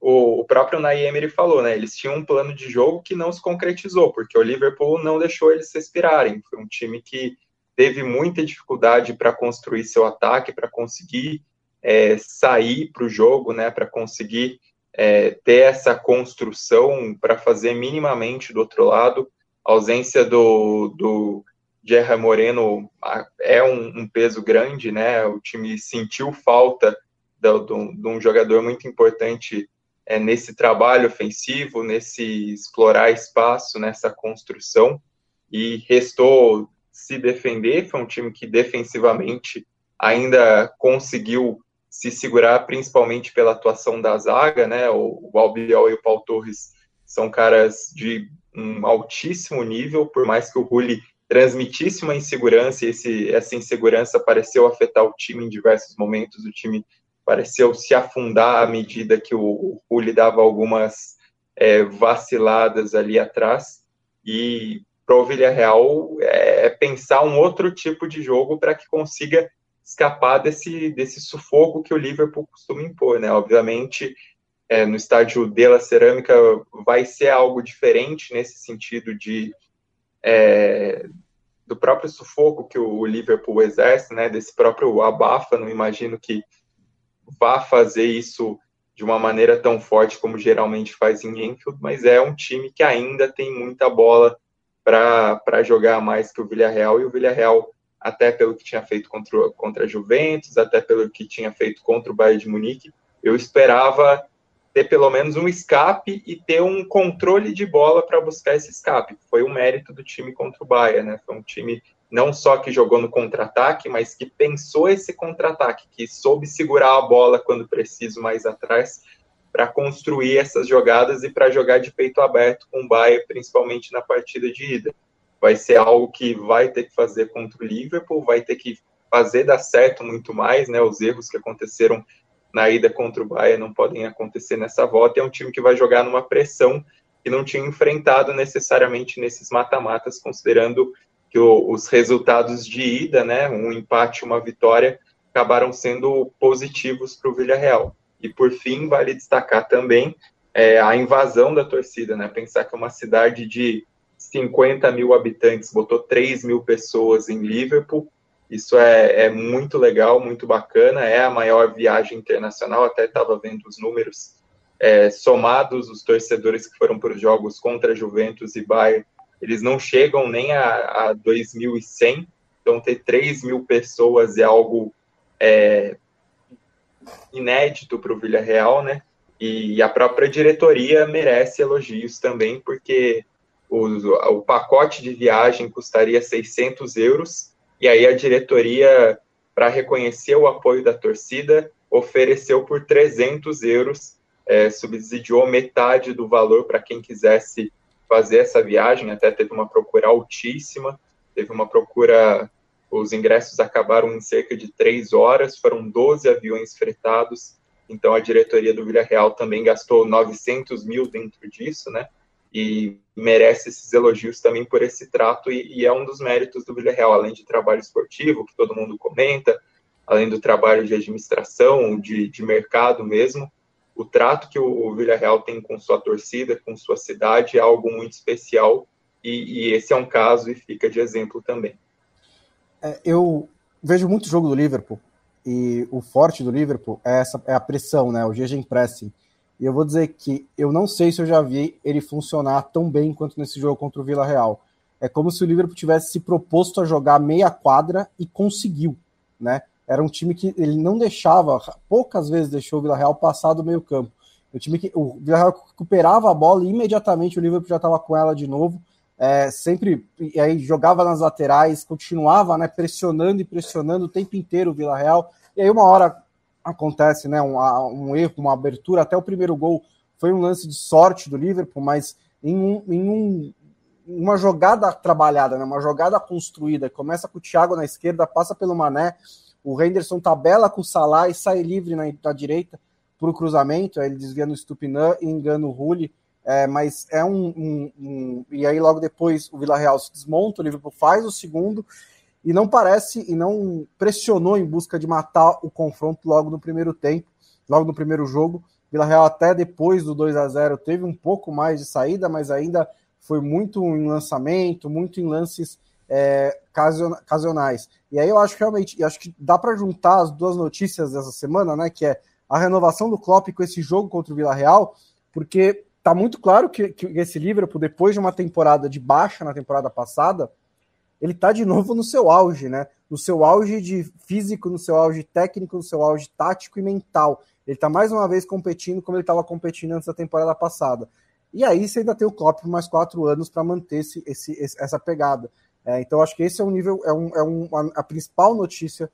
o, o próprio Nay Emery falou, né? Eles tinham um plano de jogo que não se concretizou, porque o Liverpool não deixou eles respirarem. Foi um time que teve muita dificuldade para construir seu ataque, para conseguir é, sair para o jogo, né? Para conseguir é, ter essa construção para fazer minimamente do outro lado. A ausência do, do Gerra Moreno é um, um, peso grande, né? O time sentiu falta de um jogador muito importante é, nesse trabalho ofensivo, nesse explorar espaço, nessa construção, e restou se defender. Foi um time que defensivamente ainda conseguiu se segurar, principalmente pela atuação da zaga, né? O, o Albiol e o Paul Torres são caras de um altíssimo nível, por mais que o Rulli transmitisse uma insegurança, e esse, essa insegurança pareceu afetar o time em diversos momentos. O time pareceu se afundar à medida que o, o dava algumas é, vaciladas ali atrás. E para o Villarreal é, é pensar um outro tipo de jogo para que consiga escapar desse, desse sufoco que o Liverpool costuma impor, né? Obviamente, é, no estádio de La Cerâmica vai ser algo diferente nesse sentido de é, do próprio sufoco que o Liverpool exerce, né? Desse próprio abafa, não imagino que vá fazer isso de uma maneira tão forte como geralmente faz em Enfield, mas é um time que ainda tem muita bola para jogar mais que o Villarreal, e o Villarreal, até pelo que tinha feito contra, contra a Juventus, até pelo que tinha feito contra o Bayern de Munique, eu esperava ter pelo menos um escape e ter um controle de bola para buscar esse escape. Foi o um mérito do time contra o Bayern, né? Foi um time não só que jogou no contra-ataque, mas que pensou esse contra-ataque, que soube segurar a bola quando preciso mais atrás para construir essas jogadas e para jogar de peito aberto com o Bayern, principalmente na partida de ida. Vai ser algo que vai ter que fazer contra o Liverpool, vai ter que fazer dar certo muito mais, né? Os erros que aconteceram na ida contra o Bayern não podem acontecer nessa volta. É um time que vai jogar numa pressão que não tinha enfrentado necessariamente nesses mata-matas, considerando que o, os resultados de ida, né, um empate, uma vitória, acabaram sendo positivos para o Villarreal. E por fim, vale destacar também é, a invasão da torcida, né? Pensar que uma cidade de 50 mil habitantes botou 3 mil pessoas em Liverpool. Isso é, é muito legal, muito bacana. É a maior viagem internacional. Até estava vendo os números é, somados, os torcedores que foram para os jogos contra Juventus e Bayern eles não chegam nem a, a 2.100, então ter 3 mil pessoas é algo é, inédito para o Villarreal, né? E a própria diretoria merece elogios também, porque o, o pacote de viagem custaria 600 euros, e aí a diretoria, para reconhecer o apoio da torcida, ofereceu por 300 euros, é, subsidiou metade do valor para quem quisesse fazer essa viagem, até teve uma procura altíssima, teve uma procura, os ingressos acabaram em cerca de três horas, foram 12 aviões fretados, então a diretoria do Villarreal também gastou 900 mil dentro disso, né? E merece esses elogios também por esse trato, e, e é um dos méritos do Villarreal, além de trabalho esportivo, que todo mundo comenta, além do trabalho de administração, de, de mercado mesmo, o trato que o, Villarreal tem com sua torcida, com sua cidade, é algo muito especial e, e esse é um caso e fica de exemplo também. É, eu vejo muito jogo do Liverpool e o forte do Liverpool é, essa, é a pressão, né? O pressing. E eu vou dizer que eu não sei se eu já vi ele funcionar tão bem quanto nesse jogo contra o Villarreal. É como se o Liverpool tivesse se proposto a jogar meia quadra e conseguiu, né? Era um time que ele não deixava, poucas vezes deixou o Villarreal passar do meio campo. O time que o Villarreal recuperava a bola e imediatamente o Liverpool já estava com ela de novo. É, sempre e aí jogava nas laterais, continuava né, pressionando e pressionando o tempo inteiro o Villarreal. E aí uma hora acontece né, um, um erro, uma abertura, até o primeiro gol foi um lance de sorte do Liverpool, mas em, um, em um, uma jogada trabalhada, né, uma jogada construída, começa com o Thiago na esquerda, passa pelo Mané, o Henderson tabela com o Salah e sai livre na, na direita para o cruzamento. Aí ele desvia no Stupinã e engana o Rulli. É, mas é um, um, um, E aí logo depois o Vila Real se desmonta, o Liverpool faz o segundo. e não parece e não pressionou em busca de matar o confronto logo no primeiro tempo, logo no primeiro jogo. Vila Real até depois do 2 a 0 teve um pouco mais de saída, mas ainda foi muito em lançamento, muito em lances é, casionais. E aí eu acho que realmente, acho que dá para juntar as duas notícias dessa semana, né? Que é a renovação do Klopp com esse jogo contra o Vila Real, porque tá muito claro que, que esse Liverpool, depois de uma temporada de baixa na temporada passada, ele tá de novo no seu auge, né? No seu auge de físico, no seu auge técnico, no seu auge tático e mental. Ele tá mais uma vez competindo como ele estava competindo antes da temporada passada. E aí você ainda tem o Klopp por mais quatro anos para manter esse, esse, essa pegada. É, então acho que esse é um nível, é, um, é um, a principal notícia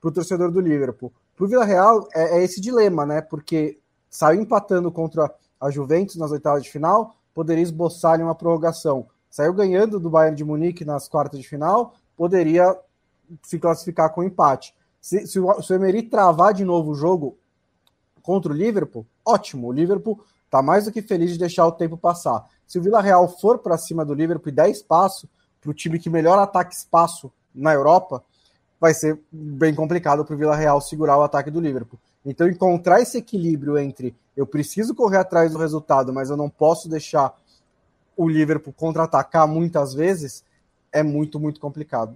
para o torcedor do Liverpool. Para o Vila Real é, é, esse dilema, né? Porque saiu empatando contra a Juventus nas oitavas de final, poderia esboçar uma prorrogação. Saiu ganhando do Bayern de Munique nas quartas de final, poderia se classificar com empate. Se, se, o, se o Emery travar de novo o jogo contra o Liverpool, ótimo. O Liverpool está mais do que feliz de deixar o tempo passar. Se o Vila Real for para cima do Liverpool e der espaço para o time que melhor ataca espaço na Europa, vai ser bem complicado para o Vila Real segurar o ataque do Liverpool. Então, encontrar esse equilíbrio entre eu preciso correr atrás do resultado, mas eu não posso deixar o Liverpool contra-atacar muitas vezes, é muito, muito complicado.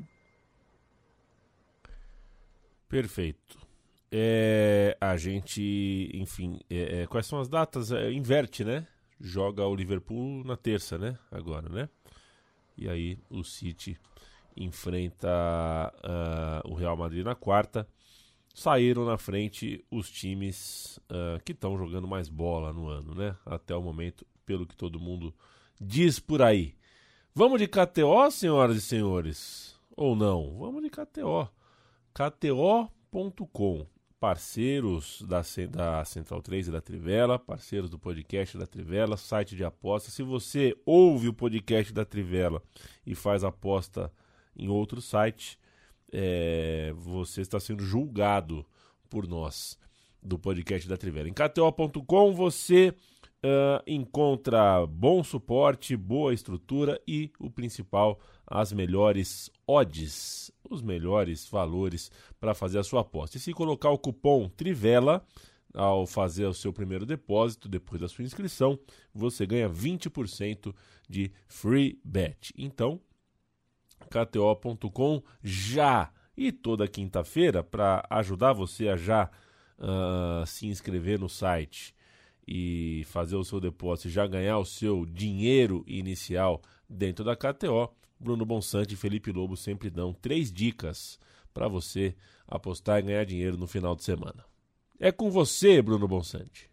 Perfeito. É, a gente, enfim, é, é, quais são as datas? É, inverte, né? Joga o Liverpool na terça, né? Agora, né? E aí o City enfrenta uh, o Real Madrid na quarta saíram na frente os times uh, que estão jogando mais bola no ano, né? Até o momento, pelo que todo mundo diz por aí. Vamos de KTO, senhoras e senhores? Ou não? Vamos de KTO. KTO.com. Parceiros da, da Central 3 e da Trivela, parceiros do podcast da Trivela, site de aposta. Se você ouve o podcast da Trivela e faz aposta em outro site, é, você está sendo julgado por nós do podcast da Trivela. Em KTO.com você uh, encontra bom suporte, boa estrutura e o principal, as melhores odds, os melhores valores para fazer a sua aposta. E se colocar o cupom Trivela ao fazer o seu primeiro depósito depois da sua inscrição, você ganha 20% de free bet. Então, KTO.com já. E toda quinta-feira, para ajudar você a já uh, se inscrever no site e fazer o seu depósito e já ganhar o seu dinheiro inicial dentro da KTO, Bruno Bonsante e Felipe Lobo sempre dão três dicas para você apostar e ganhar dinheiro no final de semana. É com você, Bruno Bonsante.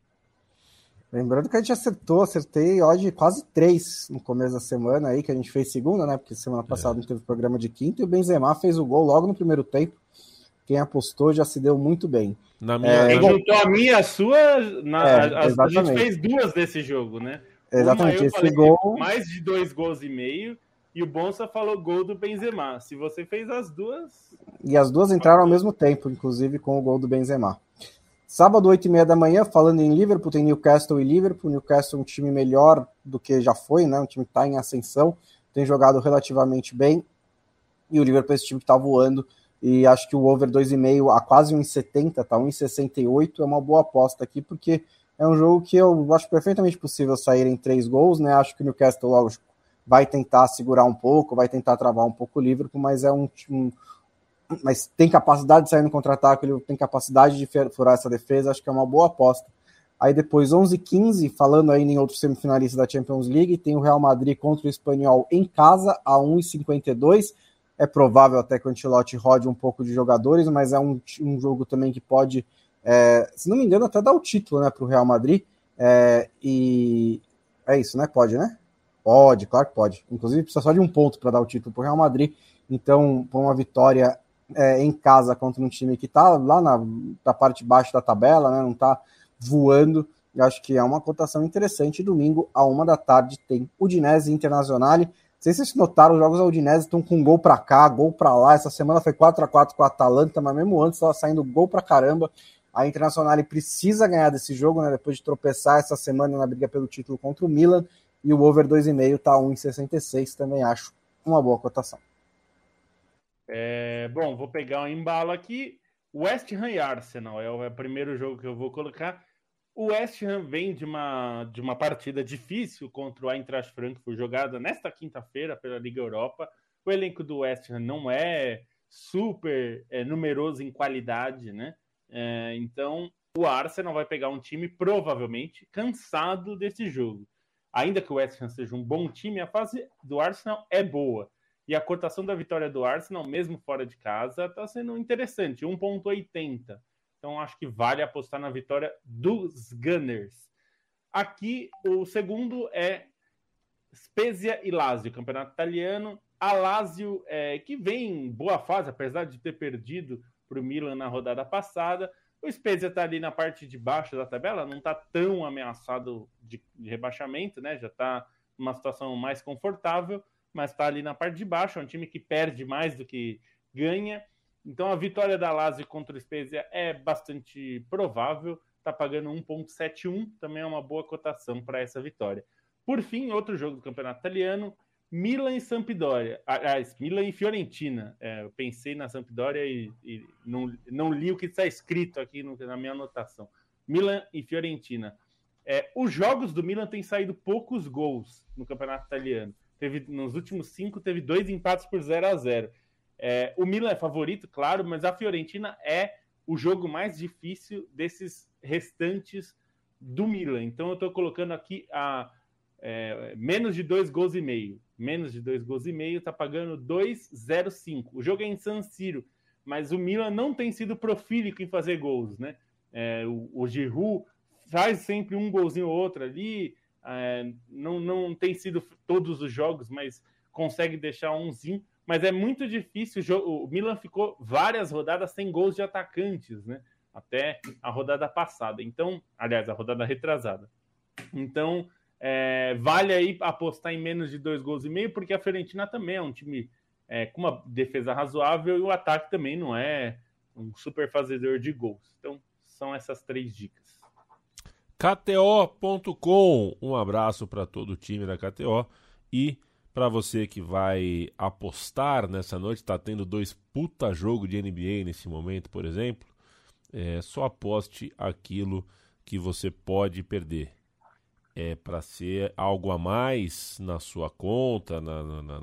Lembrando que a gente acertou, acertei hoje quase três no começo da semana aí, que a gente fez segunda, né? Porque semana passada é. não teve programa de quinta, e o Benzema fez o gol logo no primeiro tempo. Quem apostou já se deu muito bem. Na minha, é, na... juntou a minha a sua. Na, é, a, a, gente fez duas desse jogo, né? Exatamente, Uma, esse gol. Mais de dois gols e meio. E o Bonsa falou gol do Benzema. Se você fez as duas. E as duas entraram ao mesmo tempo, inclusive com o gol do Benzema. Sábado, 8 e meia da manhã, falando em Liverpool, tem Newcastle e Liverpool. Newcastle é um time melhor do que já foi, né? Um time que está em ascensão, tem jogado relativamente bem. E o Liverpool é esse time que está voando. E acho que o over 2,5 a quase 1,70, tá 1,68 é uma boa aposta aqui, porque é um jogo que eu acho perfeitamente possível sair em três gols, né? Acho que o Newcastle, lógico, vai tentar segurar um pouco, vai tentar travar um pouco o Liverpool, mas é um, um, mas tem capacidade de sair no contra-ataque, ele tem capacidade de furar essa defesa, acho que é uma boa aposta. Aí depois 11 15, falando ainda em outro semifinalista da Champions League, tem o Real Madrid contra o Espanhol em casa a 1,52. É provável até que o Ancelotti rode um pouco de jogadores, mas é um, um jogo também que pode, é, se não me engano, até dar o título né, para o Real Madrid. É, e é isso, né? Pode, né? Pode, claro que pode. Inclusive precisa só de um ponto para dar o título para o Real Madrid. Então, por uma vitória é, em casa contra um time que está lá na, na parte de baixo da tabela, né, não está voando. Eu acho que é uma cotação interessante. Domingo, a uma da tarde, tem Udinese Internacional. Não sei se vocês notaram, os jogos da Udinese estão com gol para cá, gol para lá. Essa semana foi 4 a 4 com a Atalanta, mas mesmo antes estava saindo gol para caramba. A Internacional precisa ganhar desse jogo, né? Depois de tropeçar essa semana na briga pelo título contra o Milan. E o over 2,5 está 1,66. Também acho uma boa cotação. É, bom, vou pegar um embalo aqui. West Ham e Arsenal é o, é o primeiro jogo que eu vou colocar. O West Ham vem de uma, de uma partida difícil contra o Eintracht Frankfurt, jogada nesta quinta-feira pela Liga Europa. O elenco do West Ham não é super é, numeroso em qualidade, né? É, então, o Arsenal vai pegar um time provavelmente cansado desse jogo. Ainda que o West Ham seja um bom time, a fase do Arsenal é boa. E a cotação da vitória do Arsenal, mesmo fora de casa, está sendo interessante, 1,80. Então acho que vale apostar na vitória dos Gunners. Aqui o segundo é Spezia e Lazio, campeonato italiano. A Lazio, é, que vem em boa fase, apesar de ter perdido para o Milan na rodada passada. O Spezia está ali na parte de baixo da tabela, não está tão ameaçado de, de, rebaixamento, né? Já está numa situação mais confortável, mas está ali na parte de baixo. É um time que perde mais do que ganha. Então a vitória da Lazio contra o Spezia é bastante provável, está pagando 1.71, também é uma boa cotação para essa vitória. Por fim, outro jogo do Campeonato Italiano, Milan e Sampdoria. Aliás, Milan e Fiorentina. É, eu pensei na Sampdoria e, e, não, não li o que está escrito aqui no, na minha anotação. Milan e Fiorentina. É, os jogos do Milan têm saído poucos gols no Campeonato Italiano. Teve, nos últimos cinco, teve dois empates por 0 a 0 é, o Milan é favorito, claro, mas a Fiorentina é o jogo mais difícil desses restantes do Milan. Então eu estou colocando aqui a é, menos de dois gols e meio. Menos de dois gols e meio, está pagando 2,05. O jogo é em San Siro, mas o Milan não tem sido profílico em fazer gols, né? É, o, o Giroud faz sempre um golzinho ou outro ali, é, não, não tem sido todos os jogos, mas consegue deixar umzinho mas é muito difícil. O Milan ficou várias rodadas sem gols de atacantes, né? Até a rodada passada. Então, aliás, a rodada retrasada. Então, é, vale aí apostar em menos de dois gols e meio, porque a Fiorentina também é um time é, com uma defesa razoável e o ataque também não é um super fazedor de gols. Então, são essas três dicas. KTO.com, um abraço para todo o time da KTO e para você que vai apostar nessa noite, está tendo dois puta jogo de NBA nesse momento, por exemplo, é, só aposte aquilo que você pode perder. É para ser algo a mais na sua conta, na, na, na,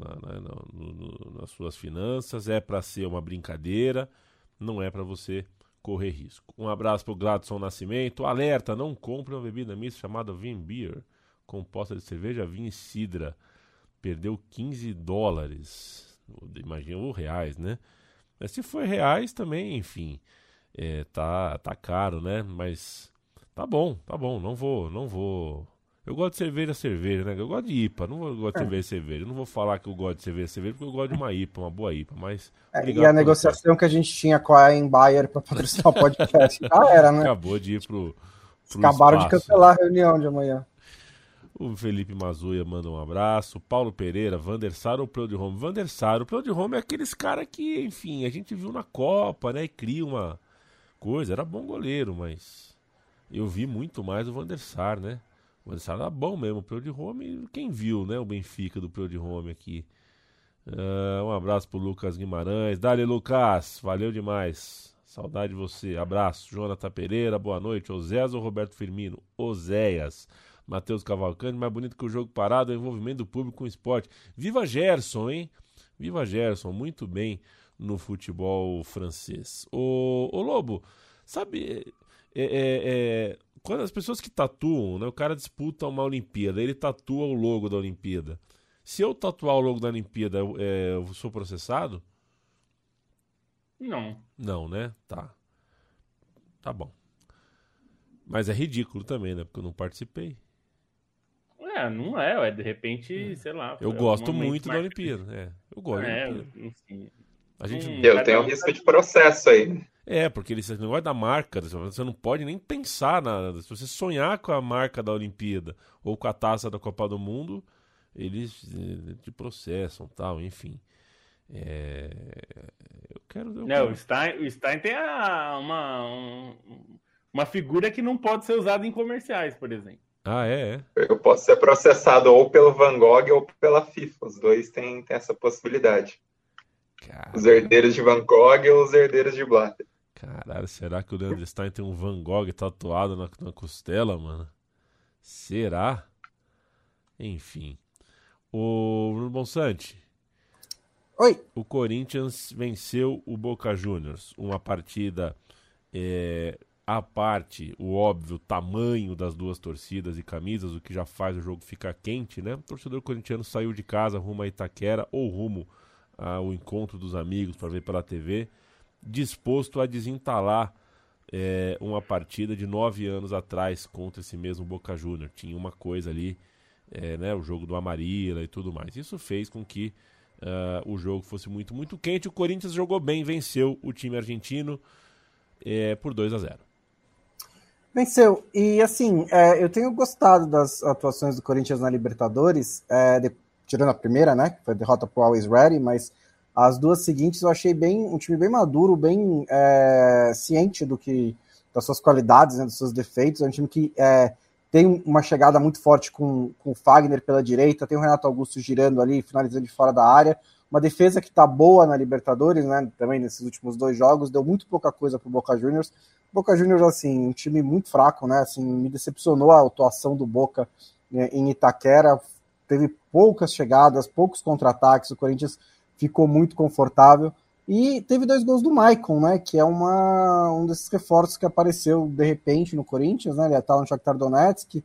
no, nas suas finanças, é para ser uma brincadeira, não é para você correr risco. Um abraço para o Gladson Nascimento. Alerta: não compre uma bebida mista chamada Vin Beer, composta de cerveja, vinho e cidra perdeu 15 dólares. Imagina o reais, né? Mas se for reais também, enfim, é, tá, tá caro, né? Mas tá bom, tá bom, não vou, não vou. Eu gosto de cerveja, cerveja, né? Eu gosto de IPA, não gosto de é. cerveja, cerveja. Eu não vou falar que eu gosto de cerveja, cerveja, porque eu gosto de uma IPA, uma boa IPA, mas... É, e a negociação que a gente tinha com a Embayer para patrocinar o podcast já era, né? Acabou de ir pro, pro Acabaram espaço. de cancelar a reunião de amanhã. O Felipe Mazuia manda um abraço. Paulo Pereira, Vander Sar ou Pleu de Home? Vander Sar. O Pleu de Home é aqueles cara que, enfim, a gente viu na Copa, né? E cria uma coisa. Era bom goleiro, mas eu vi muito mais o Vander Sar, né? O Sar era bom mesmo. O Pleu de Home, quem viu, né? O Benfica do Pleu de Home aqui. Uh, um abraço pro Lucas Guimarães. Dale, Lucas. Valeu demais. Saudade de você. Abraço. Jonathan Pereira, boa noite. Oséias ou Roberto Firmino? Oséias. Matheus Cavalcante, mais bonito que o jogo parado é o envolvimento do público com o esporte. Viva Gerson, hein? Viva Gerson, muito bem no futebol francês. Ô, ô Lobo, sabe, é, é, é, quando as pessoas que tatuam, né, o cara disputa uma Olimpíada, ele tatua o logo da Olimpíada. Se eu tatuar o logo da Olimpíada, eu, é, eu sou processado? Não. Não, né? Tá. Tá bom. Mas é ridículo também, né? Porque eu não participei. É, não é, ué, de repente, é. sei lá. Eu gosto muito da Olimpíada, é. Eu gosto é, da Enfim. A gente... Hum, eu tenho um risco de processo aí. É, porque esse negócio da marca, você não pode nem pensar na. Se você sonhar com a marca da Olimpíada ou com a taça da Copa do Mundo, eles eh, te processam tal, enfim. É... Eu quero. Eu não, quero... O, Stein, o Stein tem a, uma, um, uma figura que não pode ser usada em comerciais, por exemplo. Ah, é, é? Eu posso ser processado ou pelo Van Gogh ou pela FIFA. Os dois têm, têm essa possibilidade. Caralho. Os herdeiros de Van Gogh ou os herdeiros de Blatter. Caralho, será que o Leandro Stein tem um Van Gogh tatuado na, na costela, mano? Será? Enfim. O Bruno Bonsante. Oi. O Corinthians venceu o Boca Juniors. Uma partida é, à parte, o óbvio tamanho das duas torcidas e camisas, o que já faz o jogo ficar quente, né? O torcedor corintiano saiu de casa rumo a Itaquera ou rumo ao encontro dos amigos para ver pela TV, disposto a desentalar é, uma partida de nove anos atrás contra esse mesmo Boca Júnior. Tinha uma coisa ali é, né, o jogo do Amarila e tudo mais. Isso fez com que uh, o jogo fosse muito, muito quente. O Corinthians jogou bem, venceu o time argentino é, por 2 a 0 Venceu. E assim, eu tenho gostado das atuações do Corinthians na Libertadores, de, tirando a primeira, né? Que foi a derrota pro Always Ready, mas as duas seguintes eu achei bem um time bem maduro, bem é, ciente do que das suas qualidades, né, dos seus defeitos. É um time que é, tem uma chegada muito forte com, com o Fagner pela direita, tem o Renato Augusto girando ali, finalizando de fora da área. Uma defesa que está boa na Libertadores, né? Também nesses últimos dois jogos, deu muito pouca coisa para o Boca Juniors. Boca Juniors, assim, um time muito fraco, né? Assim, me decepcionou a atuação do Boca né, em Itaquera. Teve poucas chegadas, poucos contra-ataques. O Corinthians ficou muito confortável. E teve dois gols do Maicon, né? Que é uma, um desses reforços que apareceu de repente no Corinthians, né? Ele estava no Shakhtar Donetsk,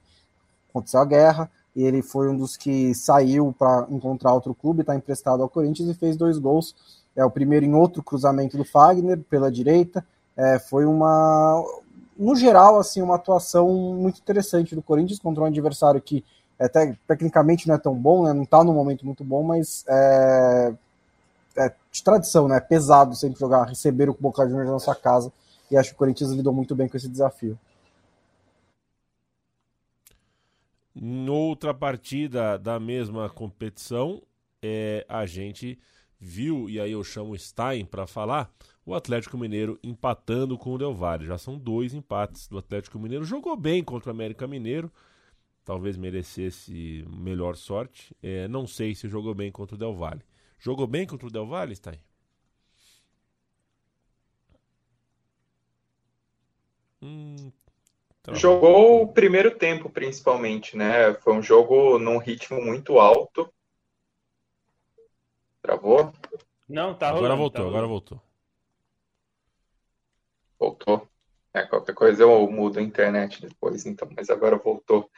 aconteceu a guerra, e ele foi um dos que saiu para encontrar outro clube, está emprestado ao Corinthians e fez dois gols. É o primeiro em outro cruzamento do Fagner pela direita. É, foi uma, no geral, assim, uma atuação muito interessante do Corinthians contra um adversário que até tecnicamente não é tão bom, né? Não está num momento muito bom, mas é, é, de tradição, né? É pesado sempre jogar, receber o Boca Juniors na sua casa. E acho que o Corinthians lidou muito bem com esse desafio. Em outra partida da mesma competição, é, a gente viu, e aí eu chamo Stein para falar, o Atlético Mineiro empatando com o Del Valle. Já são dois empates do Atlético Mineiro. Jogou bem contra o América Mineiro, talvez merecesse melhor sorte. É, não sei se jogou bem contra o Del Valle. Jogou bem contra o Del Valle, Stein? Hum, tá Jogou o primeiro tempo, principalmente, né? Foi um jogo num ritmo muito alto. Travou? Não, tá Agora rolando, voltou, tá agora voltou. Voltou. É, qualquer coisa eu mudo a internet depois, então, mas agora voltou.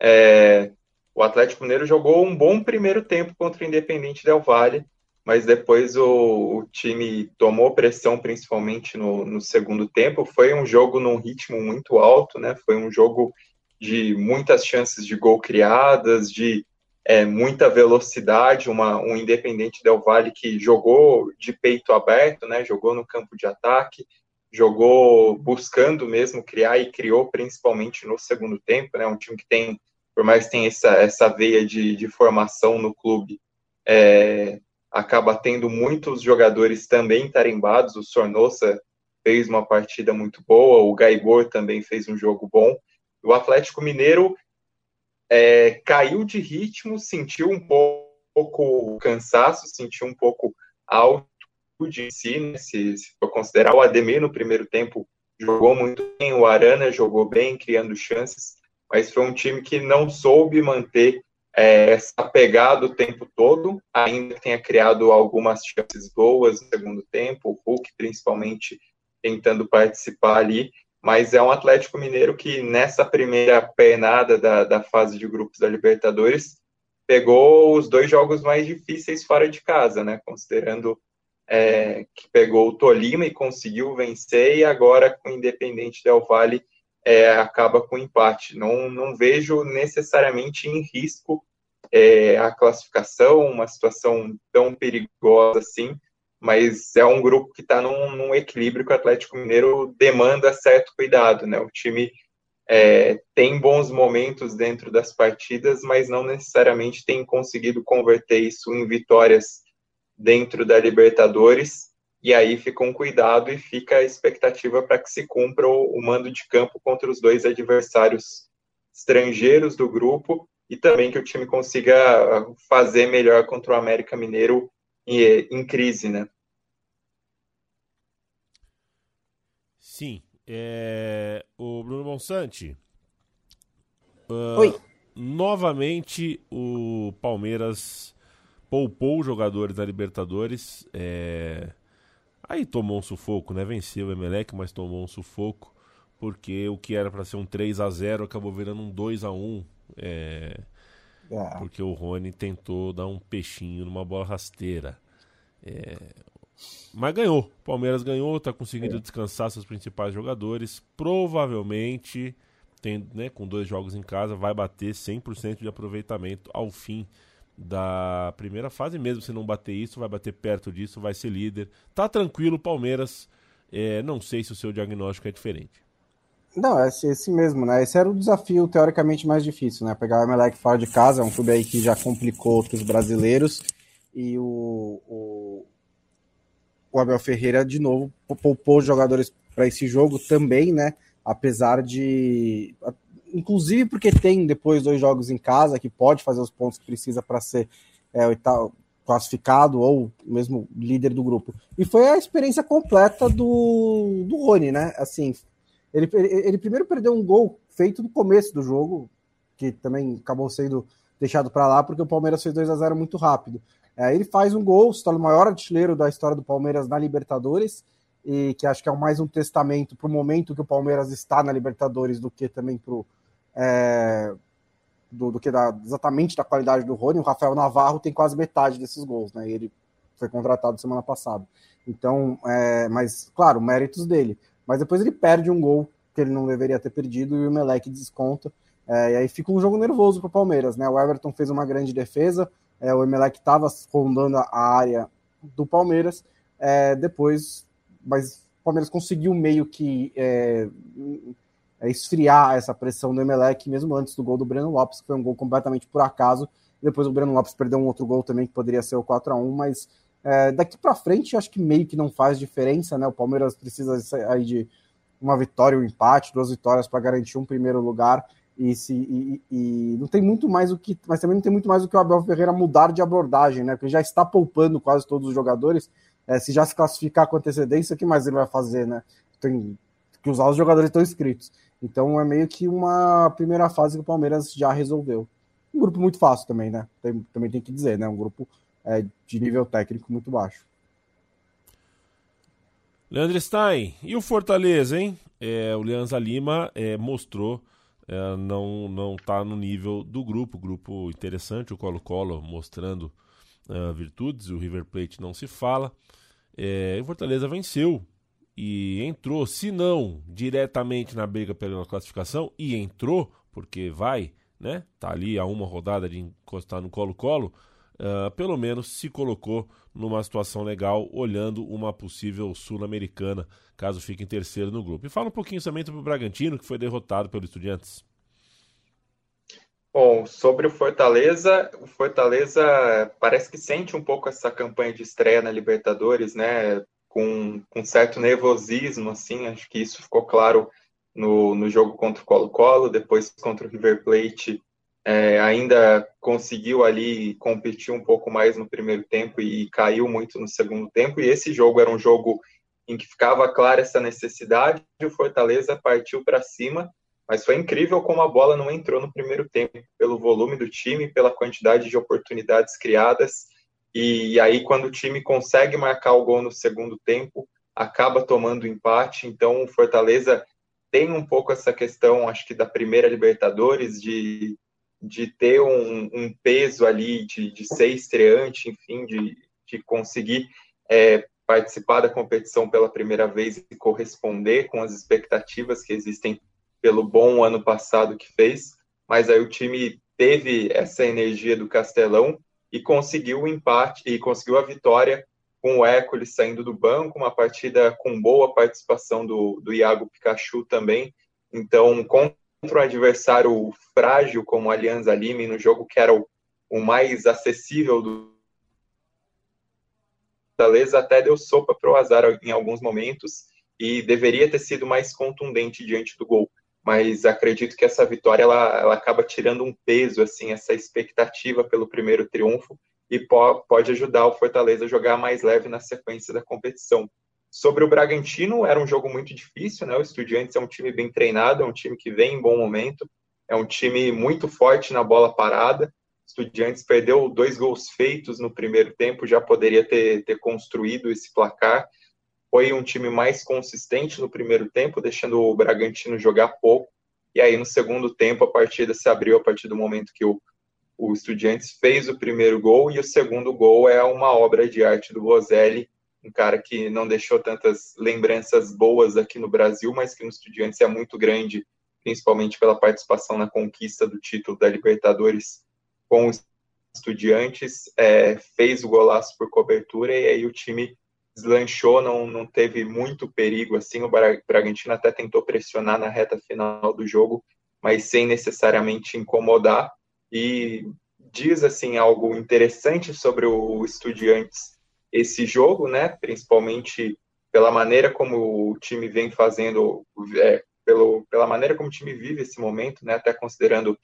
É, o Atlético Mineiro jogou um bom primeiro tempo contra o Independente Del Valle, mas depois o, o time tomou pressão, principalmente no, no, segundo tempo. Foi um jogo num ritmo muito alto, né? Foi um jogo de muitas chances de gol criadas, de é, muita velocidade, uma, um Independente Del Valle que jogou de peito aberto, né? Jogou no campo de ataque, jogou buscando mesmo criar e criou principalmente no segundo tempo, né? Um time que tem por mais que tenha essa, essa veia de, de formação no clube, é, acaba tendo muitos jogadores também tarimbados. O Sornosa fez uma partida muito boa, o Gaibor também fez um jogo bom. O Atlético Mineiro é, caiu de ritmo, sentiu um pouco cansaço, sentiu um pouco alto de si, né? se, se for considerar o Ademir no primeiro tempo jogou muito bem, o Arana jogou bem, criando chances, mas foi um time que não soube manter é, essa pegada o tempo todo, ainda tenha criado algumas chances boas no segundo tempo, o Hulk principalmente tentando participar ali, mas é um Atlético Mineiro que nessa primeira pernada da, da fase de grupos da Libertadores pegou os dois jogos mais difíceis fora de casa, né? Considerando é, que pegou o Tolima e conseguiu vencer, e agora com o Independente Del Valle é, acaba com empate. Não, não vejo necessariamente em risco é, a classificação, uma situação tão perigosa assim, mas é um grupo que está num, num, equilíbrio que o Atlético Mineiro demanda certo cuidado, né? O time é, tem bons momentos dentro das partidas, mas não necessariamente tem conseguido converter isso em vitórias dentro da Libertadores e aí fica um cuidado e fica a expectativa para que se cumpra o, o, mando de campo contra os dois adversários estrangeiros do grupo e também que o time consiga fazer melhor contra o América Mineiro em, em crise, né? Sim. É... O Bruno Monsante. Uh, Oi. Novamente, o Palmeiras poupou jogadores da Libertadores. É... Aí tomou um sufoco, né? Venceu o Emelec, mas tomou um sufoco. Porque o que era para ser um 3 a 0 acabou virando um 2 a 1 é... é... Porque o Rony tentou dar um peixinho numa bola rasteira. É... Mas ganhou. O Palmeiras ganhou, tá conseguindo é. descansar seus principais jogadores. Provavelmente, tem, né, com dois jogos em casa, vai bater 100% de aproveitamento ao fim da primeira fase. Mesmo se não bater isso, vai bater perto disso, vai ser líder. Tá tranquilo, Palmeiras. É, não sei se o seu diagnóstico é diferente. Não, é esse, esse, mesmo, né? Esse era o desafio teoricamente mais difícil, né? Pegar o Emelec fora de casa, é um clube aí que já complicou outros brasileiros. E o, o, o Abel Ferreira, de novo, poupou os jogadores para esse jogo também, né? Apesar de. Inclusive porque tem depois dois jogos em casa que pode fazer os pontos que precisa para ser é, oitavo, classificado ou mesmo líder do grupo. E foi a experiência completa do, do Rony, né? Assim, ele, ele, primeiro perdeu um gol feito no começo do jogo, que também acabou sendo deixado para lá porque o Palmeiras fez 2 a 0 muito rápido. É, ele faz um gol, se torna o maior artilheiro da história do Palmeiras na Libertadores, e que acho que é mais um testamento para o momento que o Palmeiras está na Libertadores do que também para é, do, do, que da, exatamente da qualidade do Rony. O Rafael Navarro tem quase metade desses gols, né? Ele foi contratado semana passada. Então, é, mas claro, méritos dele. Mas depois ele perde um gol que ele não deveria ter perdido e o Melec desconta. É, e aí fica um jogo nervoso para o Palmeiras, né? O Everton fez uma grande defesa, é, o Emelec estava rondando a área do Palmeiras, é, depois, mas o Palmeiras conseguiu meio que é, esfriar essa pressão do Emelec, mesmo antes do gol do Breno Lopes, que foi um gol completamente por acaso, depois o Breno Lopes perdeu um outro gol também, que poderia ser o 4 a 1 mas é, daqui para frente acho que meio que não faz diferença, né? O Palmeiras precisa aí de uma vitória, um empate, duas vitórias para garantir um primeiro lugar. E, se, e, e, não tem muito mais o que, mas também não tem muito mais o que o Abel Ferreira mudar de abordagem, né? Porque já está poupando quase todos os jogadores. É, se já se classificar com antecedência, o que mais ele vai fazer, né? Tem que usar os jogadores estão inscritos. Então é meio que uma primeira fase que o Palmeiras já resolveu. Um grupo muito fácil também, né? Tem, também tem que dizer, né? Um grupo é, de nível técnico muito baixo. Leandro Stein, e o Fortaleza, hein? É, o Leandro Lima é, mostrou é, não não está no nível do grupo. Grupo interessante, o Colo-Colo mostrando uh, virtudes, o River Plate não se fala. É, o Fortaleza venceu e entrou, se não diretamente na briga pela classificação, e entrou, porque vai, né? Tá ali a uma rodada de encostar no Colo-Colo. Uh, pelo menos se colocou numa situação legal, olhando uma possível Sul-Americana, caso fique em terceiro no grupo. E fala um pouquinho também sobre o Bragantino, que foi derrotado pelo Estudiantes. Bom, sobre o Fortaleza, o Fortaleza parece que sente um pouco essa campanha de estreia na Libertadores, né? Com, com certo nervosismo, assim, acho que isso ficou claro no, no jogo contra o Colo-Colo, depois contra o River Plate, é, ainda conseguiu ali competir um pouco mais no primeiro tempo e caiu muito no segundo tempo. E esse jogo era um jogo em que ficava clara essa necessidade. O Fortaleza partiu para cima, mas foi incrível como a bola não entrou no primeiro tempo, pelo volume do time, pela quantidade de oportunidades criadas. E, aí, quando o time consegue marcar o gol no segundo tempo, acaba tomando empate. Então, o Fortaleza tem um pouco essa questão, acho que da primeira Libertadores, de de ter um, um peso ali, de, de ser estreante, enfim, de, de conseguir é, participar da competição pela primeira vez e corresponder com as expectativas que existem pelo bom ano passado que fez. Mas aí o time teve essa energia do Castelão e conseguiu o empate e conseguiu a vitória com o Hércules saindo do banco, uma partida com boa participação do, do Iago Pikachu também. Então, contra um adversário frágil como a Alianza Lima, no jogo que era o, o mais acessível do Fortaleza, até deu sopa para o azar em alguns momentos e deveria ter sido mais contundente diante do gol. Mas acredito que essa vitória ela, ela acaba tirando um peso, assim, essa expectativa pelo primeiro triunfo e pode ajudar o Fortaleza a jogar mais leve na sequência da competição. Sobre o Bragantino, era um jogo muito difícil, né? O Estudiantes é um time bem treinado, é um time que vem em bom momento, é um time muito forte na bola parada. Estudiantes perdeu dois gols feitos no primeiro tempo, já poderia ter, ter construído esse placar. Foi um time mais consistente no primeiro tempo, deixando o Bragantino jogar pouco. E aí, no segundo tempo, a partida se abriu a partir do momento que o, o Estudiantes fez o primeiro gol, e o segundo gol é uma obra de arte do Bozelli, um cara que não deixou tantas lembranças boas aqui no Brasil, mas que no Estudiantes é muito grande, principalmente pela participação na conquista do título da Libertadores com os Estudiantes, é, fez o golaço por cobertura e aí o time deslanchou, não, não teve muito perigo assim. O Bragantino até tentou pressionar na reta final do jogo, mas sem necessariamente incomodar. E diz assim algo interessante sobre o Estudiantes esse jogo, né? Principalmente pela maneira como o time vem fazendo, é, pelo, pela maneira como o time vive esse momento, né? Até considerando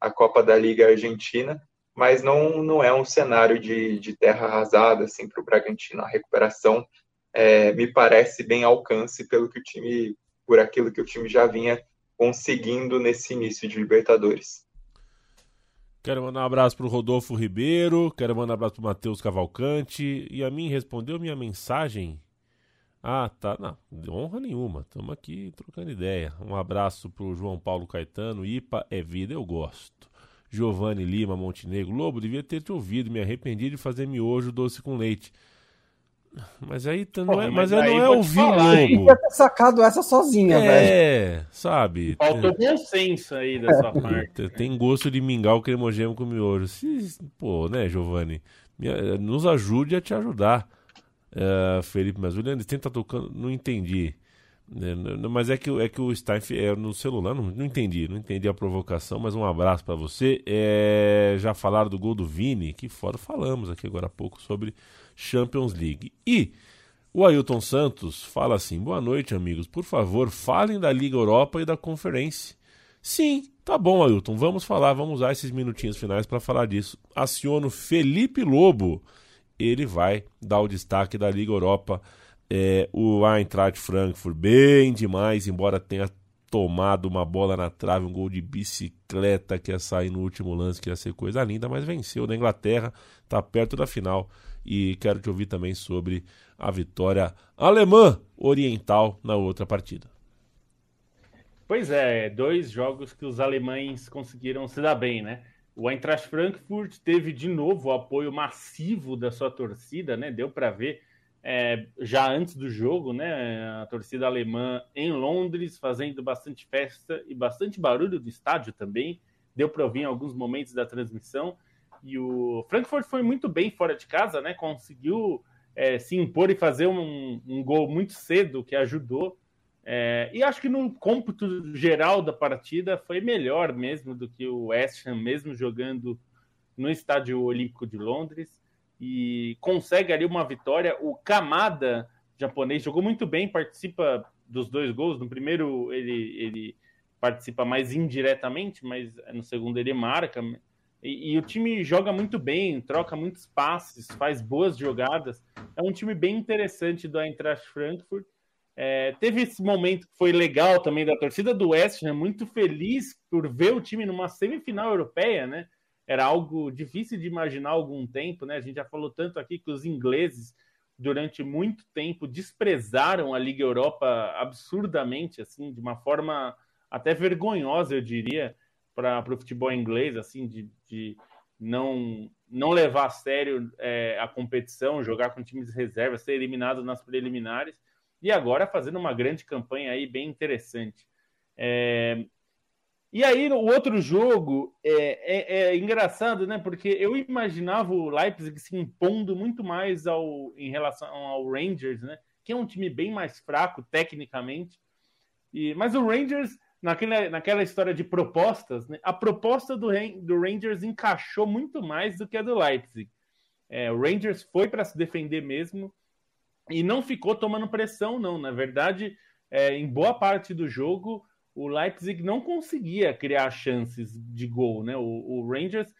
a Copa da Liga Argentina, mas não, não é um cenário de, de terra arrasada assim para o Bragantino. A recuperação é, me parece bem alcance pelo que o time, por aquilo que o time já vinha conseguindo nesse início de Libertadores. Quero mandar um abraço pro Rodolfo Ribeiro, quero mandar um abraço pro Matheus Cavalcante. E a mim respondeu minha mensagem. Ah, tá. Não, honra nenhuma. Estamos aqui trocando ideia. Um abraço pro João Paulo Caetano. IPA é vida, eu gosto. Giovanni Lima Montenegro. Lobo, devia ter te ouvido. Me arrependi de fazer miojo doce com leite. Mas aí não é, mas, mas aí não é ouvir o Lobo. Eu ter sacado essa sozinha, é, velho. É, sabe? Faltou bom senso aí da sua parte. Tem gosto de mingau cremogêneo com miojo. Pô, né, Giovanni? Nos ajude a te ajudar. Uh, Felipe mas Juliano, tenta tocando. Não entendi. É, mas é que, é que o Stein é no celular, não, não entendi, não entendi a provocação, mas um abraço para você. É, já falaram do gol do Vini, que fora falamos aqui agora há pouco sobre Champions League. E o Ailton Santos fala assim: boa noite, amigos. Por favor, falem da Liga Europa e da Conferência. Sim, tá bom, Ailton. Vamos falar, vamos usar esses minutinhos finais para falar disso. Aciono Felipe Lobo. Ele vai dar o destaque da Liga Europa. É, o Eintracht Frankfurt, bem demais, embora tenha tomado uma bola na trave, um gol de bicicleta que ia sair no último lance, que ia ser coisa linda, mas venceu na Inglaterra, está perto da final e quero te ouvir também sobre a vitória alemã oriental na outra partida. Pois é, dois jogos que os alemães conseguiram se dar bem, né? O Eintracht Frankfurt teve de novo o apoio massivo da sua torcida, né? Deu para ver é, já antes do jogo, né? A torcida alemã em Londres fazendo bastante festa e bastante barulho do estádio também. Deu para ouvir em alguns momentos da transmissão. E o Frankfurt foi muito bem fora de casa, né? Conseguiu é, se impor e fazer um, um, gol muito cedo que ajudou. É, e acho que no cômputo geral da partida foi melhor mesmo do que o West Ham, mesmo jogando no Estádio Olímpico de Londres. E consegue ali uma vitória. O Kamada, japonês, jogou muito bem, participa dos dois gols. No primeiro ele, ele participa mais indiretamente, mas no segundo ele marca. E, e, o time joga muito bem, troca muitos passes, faz boas jogadas. É um time bem interessante do Eintracht Frankfurt. É, teve esse momento que foi legal também da torcida do West, né? muito feliz por ver o time numa semifinal europeia, né? Era algo difícil de imaginar há algum tempo, né? A gente já falou tanto aqui que os ingleses durante muito tempo desprezaram a Liga Europa absurdamente, assim, de uma forma até vergonhosa, eu diria para o futebol inglês, assim, de, de não, não levar a sério é, a competição, jogar com times de reserva, ser eliminado nas preliminares, e agora fazendo uma grande campanha aí bem interessante. É... E aí, o outro jogo é, é, é, engraçado, né? Porque eu imaginava o Leipzig se impondo muito mais ao, em relação ao Rangers, né? Que é um time bem mais fraco tecnicamente. E, mas o Rangers naquela, naquela história de propostas, né, a proposta do, do Rangers encaixou muito mais do que a do Leipzig. É, o Rangers foi para se defender mesmo e não ficou tomando pressão, não. Na verdade, é, em boa parte do jogo, o Leipzig não conseguia criar chances de gol. Né? O, o Rangers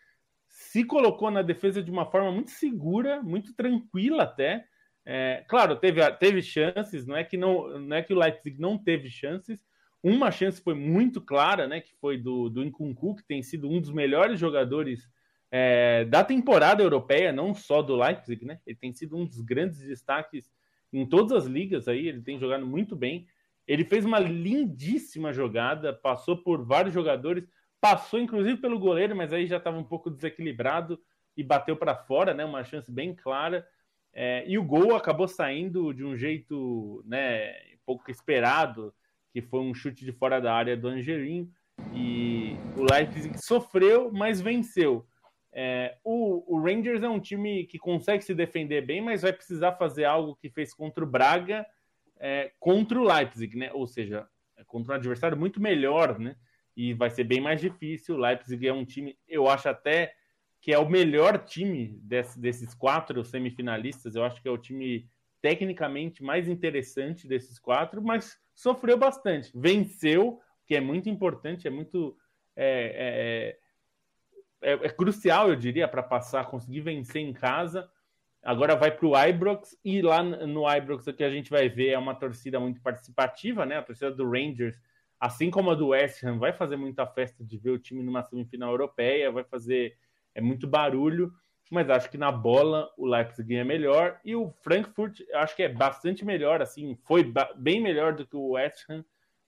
se colocou na defesa de uma forma muito segura, muito tranquila até. É, claro, teve, teve chances, não é que não, não é que o Leipzig não teve chances. Uma chance foi muito clara, né? Que foi do, do Nkunku, que tem sido um dos melhores jogadores é, da temporada europeia, não só do Leipzig, né? Ele tem sido um dos grandes destaques em todas as ligas aí, ele tem jogado muito bem. Ele fez uma lindíssima jogada, passou por vários jogadores, passou inclusive pelo goleiro, mas aí já estava um pouco desequilibrado e bateu para fora, né? Uma chance bem clara. É, e o gol acabou saindo de um jeito, né, pouco esperado, que foi um chute de fora da área do Angelim. E o Leipzig sofreu, mas venceu. É, o, o, Rangers é um time que consegue se defender bem, mas vai precisar fazer algo que fez contra o Braga, é, contra o Leipzig, né? Ou seja, é contra um adversário muito melhor, né? E vai ser bem mais difícil. O Leipzig é um time, eu acho até que é o melhor time desse, desses quatro semifinalistas. Eu acho que é o time tecnicamente mais interessante desses quatro, mas sofreu bastante. Venceu, que é muito importante, é muito. É, é, é, é crucial, eu diria, para passar, conseguir vencer em casa. Agora vai para o Ibrox e lá no Ibrox o que a gente vai ver é uma torcida muito participativa, né? A torcida do Rangers, assim como a do West Ham, vai fazer muita festa de ver o time numa semifinal europeia, vai fazer é muito barulho, mas acho que na bola o Leipzig é melhor e o Frankfurt acho que é bastante melhor, assim, foi bem melhor do que o West Ham.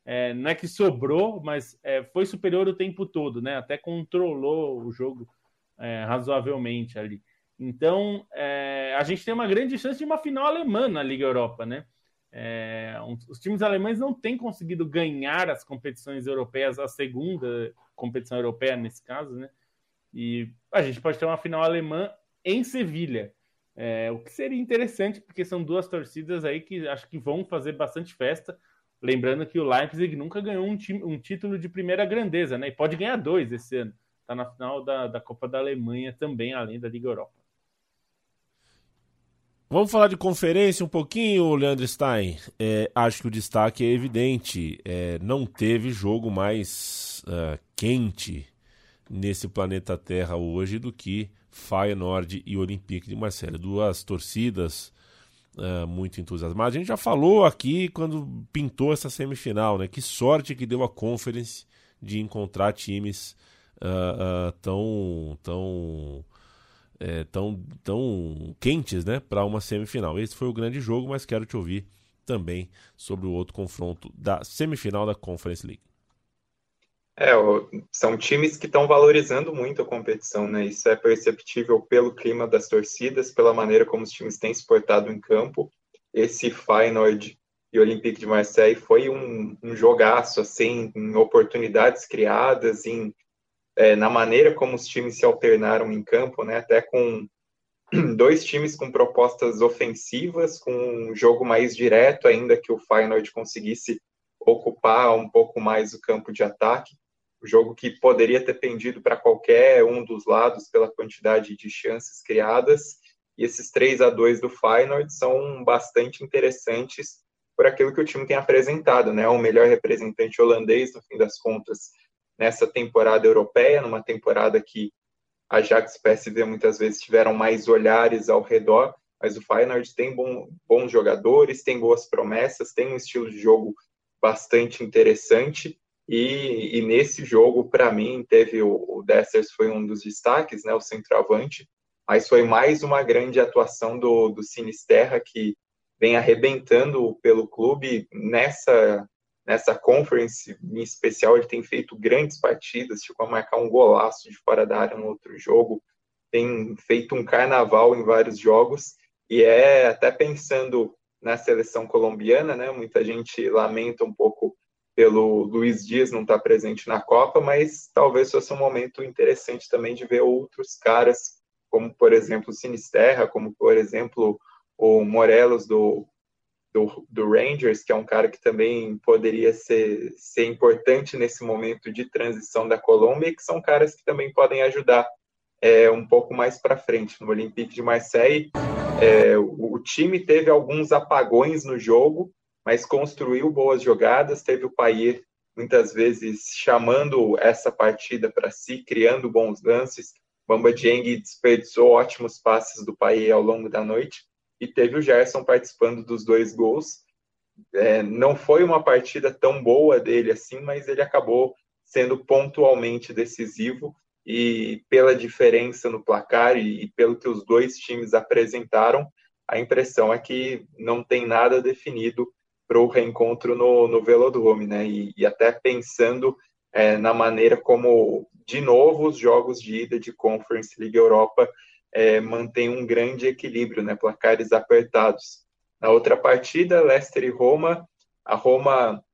É, não é que sobrou, mas é, foi superior o tempo todo, né? Até controlou o jogo é, razoavelmente ali. Então, é, a gente tem uma grande chance de uma final alemã na Liga Europa, né? É, um, os times alemães não têm conseguido ganhar as competições europeias, a segunda competição europeia nesse caso, né? E a gente pode ter uma final alemã em Sevilha. É, o que seria interessante, porque são duas torcidas aí que acho que vão fazer bastante festa. Lembrando que o Leipzig nunca ganhou um, time, um título de primeira grandeza, né? E pode ganhar dois esse ano. Está na final da, da Copa da Alemanha também, além da Liga Europa. Vamos falar de conferência um pouquinho, Leandro Stein. É, acho que o destaque é evidente. É, não teve jogo mais uh, quente nesse planeta Terra hoje do que Feyenoord e Olympique de Marselha. Duas torcidas uh, muito entusiasmadas. A gente já falou aqui quando pintou essa semifinal, né? Que sorte que deu a Conference de encontrar times uh, tão... tão é, tão, tão quentes né, para uma semifinal. Esse foi o grande jogo, mas quero te ouvir também sobre o outro confronto da semifinal da Conference League. É, são times que estão valorizando muito a competição, né? Isso é perceptível pelo clima das torcidas, pela maneira como os times têm se portado em campo. Esse Feyenoord e Olympique de Marseille foi um, um jogaço, assim, em oportunidades criadas, em é, na maneira como os times se alternaram em campo, né? Até com dois times com propostas ofensivas, com um jogo mais direto, ainda que o Feyenoord conseguisse ocupar um pouco mais o campo de ataque. O jogo que poderia ter pendido para qualquer um dos lados pela quantidade de chances criadas. E esses 3 a 2 do Feyenoord são bastante interessantes por aquilo que o time tem apresentado, né? O melhor representante holandês, no fim das contas, nessa temporada europeia, numa temporada que Ajax e PSV muitas vezes tiveram mais olhares ao redor, mas o Feyenoord tem bom, bons jogadores, tem boas promessas, tem um estilo de jogo bastante interessante. E, e nesse jogo, para mim, teve o, o Dessers foi um dos destaques, né, o centroavante, mas foi mais uma grande atuação do, do Sinisterra que vem arrebentando pelo clube nessa nessa conference em especial, ele tem feito grandes partidas, chegou a marcar um golaço de fora da área no outro jogo, tem feito um carnaval em vários jogos, e é até pensando na seleção colombiana, né? Muita gente lamenta um pouco pelo Luiz Dias não estar presente na Copa, mas talvez fosse um momento interessante também de ver outros caras, como por exemplo o Sinisterra, como por exemplo o Morelos do do, do, Rangers, que é um cara que também poderia ser, ser importante nesse momento de transição da Colômbia, e que são caras que também podem ajudar é, um pouco mais para frente. No Olympique de Marseille, é, o, o, time teve alguns apagões no jogo, mas construiu boas jogadas, teve o Payet muitas vezes chamando essa partida para si, criando bons lances. Bamba Dieng desperdiçou ótimos passes do Paê ao longo da noite e teve o Gerson participando dos dois gols. É, não foi uma partida tão boa dele assim, mas ele acabou sendo pontualmente decisivo e pela diferença no placar e, e pelo que os dois times apresentaram, a impressão é que não tem nada definido para o reencontro no, no Velodrome, né? E, e até pensando é, na maneira como, de novo, os jogos de ida de Conference League Europa é, mantêm um grande equilíbrio, né? Placares apertados. Na outra partida, Leicester e Roma, a Roma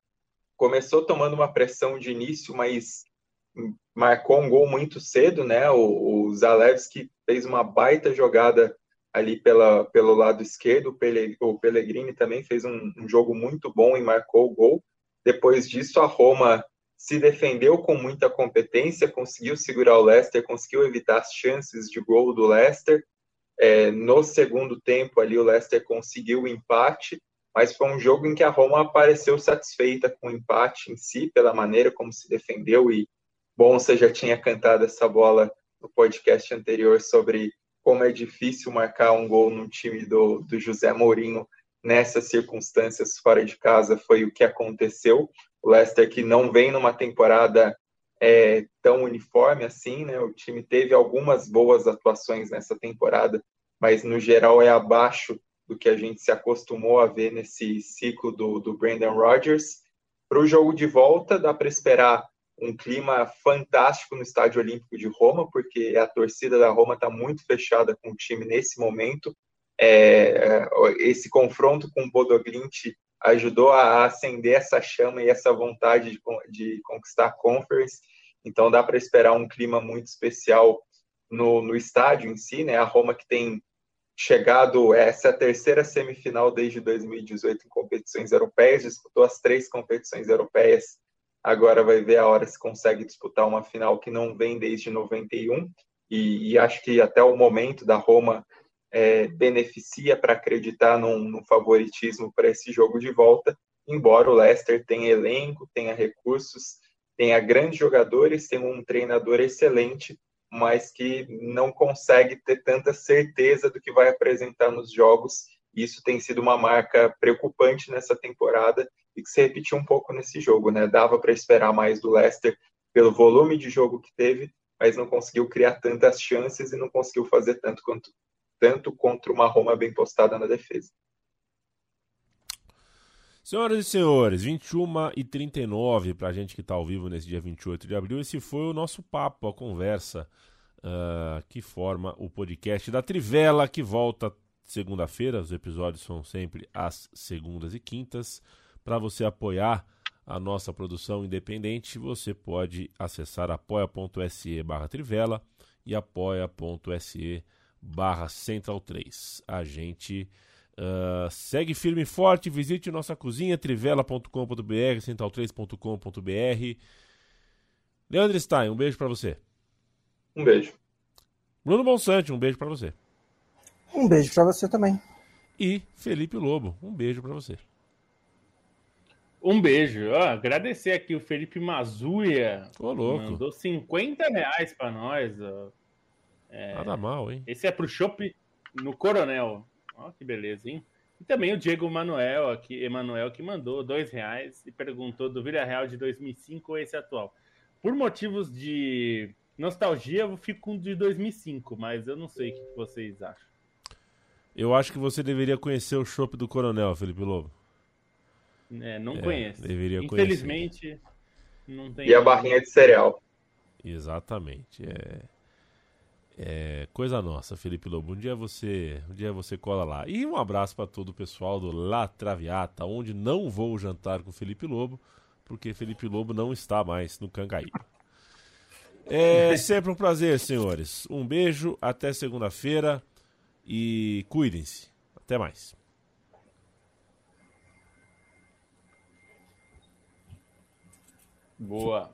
começou tomando uma pressão de início, mas marcou um gol muito cedo, né? O, o Zalewski fez uma baita jogada ali pela, pelo lado esquerdo. O Pellegrini também fez um, um jogo muito bom e marcou o gol. Depois disso, a Roma se defendeu com muita competência, conseguiu segurar o Leicester, conseguiu evitar as chances de gol do Leicester. É, no segundo tempo, ali, o Leicester conseguiu o empate, mas foi um jogo em que a Roma apareceu satisfeita com o empate em si, pela maneira como se defendeu. E, bom, você já tinha cantado essa bola no podcast anterior sobre como é difícil marcar um gol no time do, do José Mourinho nessas circunstâncias fora de casa, foi o que aconteceu. O Leicester que não vem numa temporada é, tão uniforme assim, né? O time teve algumas boas atuações nessa temporada, mas no geral é abaixo do que a gente se acostumou a ver nesse ciclo do, do Brandon Rodgers. Para o jogo de volta, dá para esperar um clima fantástico no Estádio Olímpico de Roma, porque a torcida da Roma está muito fechada com o time nesse momento. É, esse confronto com o Bodoglint ajudou a acender essa chama e essa vontade de, de conquistar a Conference. Então dá para esperar um clima muito especial no, no estádio em si, né? A Roma que tem chegado essa é a terceira semifinal desde 2018 em competições europeias, disputou as três competições europeias Agora vai ver a hora se consegue disputar uma final que não vem desde 91. E, e acho que até o momento da Roma é, beneficia para acreditar num, num favoritismo para esse jogo de volta. Embora o Leicester tenha elenco, tenha recursos, tenha grandes jogadores, tenha um treinador excelente, mas que não consegue ter tanta certeza do que vai apresentar nos jogos. Isso tem sido uma marca preocupante nessa temporada e que se repetiu um pouco nesse jogo, né? Dava para esperar mais do Leicester pelo volume de jogo que teve, mas não conseguiu criar tantas chances e não conseguiu fazer tanto quanto tanto contra uma Roma bem postada na defesa. Senhoras e senhores, 21 e 39 para a gente que está ao vivo nesse dia 28 de abril. Esse foi o nosso papo, a conversa uh, que forma o podcast da Trivela, que volta segunda-feira. Os episódios são sempre às segundas e quintas. Para você apoiar a nossa produção independente, você pode acessar apoia.se barra Trivela e apoia.se barra Central 3. A gente uh, segue firme e forte, visite nossa cozinha, trivela.com.br, central3.com.br. Leandro Stein, um beijo para você. Um beijo. Bruno Bonsante, um beijo para você. Um beijo para você também. E Felipe Lobo, um beijo para você. Um beijo. Ó, agradecer aqui o Felipe Mazuia. Ô, louco. Mandou 50 reais pra nós. Ó. É... Nada mal, hein? Esse é pro Shop no Coronel. Ó, que beleza, hein? E também o Diego Manuel aqui, Emanuel, que mandou dois reais e perguntou do Vila Real de 2005 ou esse atual. Por motivos de nostalgia, eu fico com o de 2005, mas eu não sei o que vocês acham. Eu acho que você deveria conhecer o Shop do Coronel, Felipe Lobo. É, não é, conheço. Deveria Infelizmente, conhecer. não tem. E a barrinha de cereal. Exatamente. É, é coisa nossa, Felipe Lobo. Um dia você, um dia você cola lá. E um abraço para todo o pessoal do La Traviata, onde não vou jantar com Felipe Lobo, porque Felipe Lobo não está mais no Cangaíba. É sempre um prazer, senhores. Um beijo, até segunda-feira e cuidem-se. Até mais. Boa.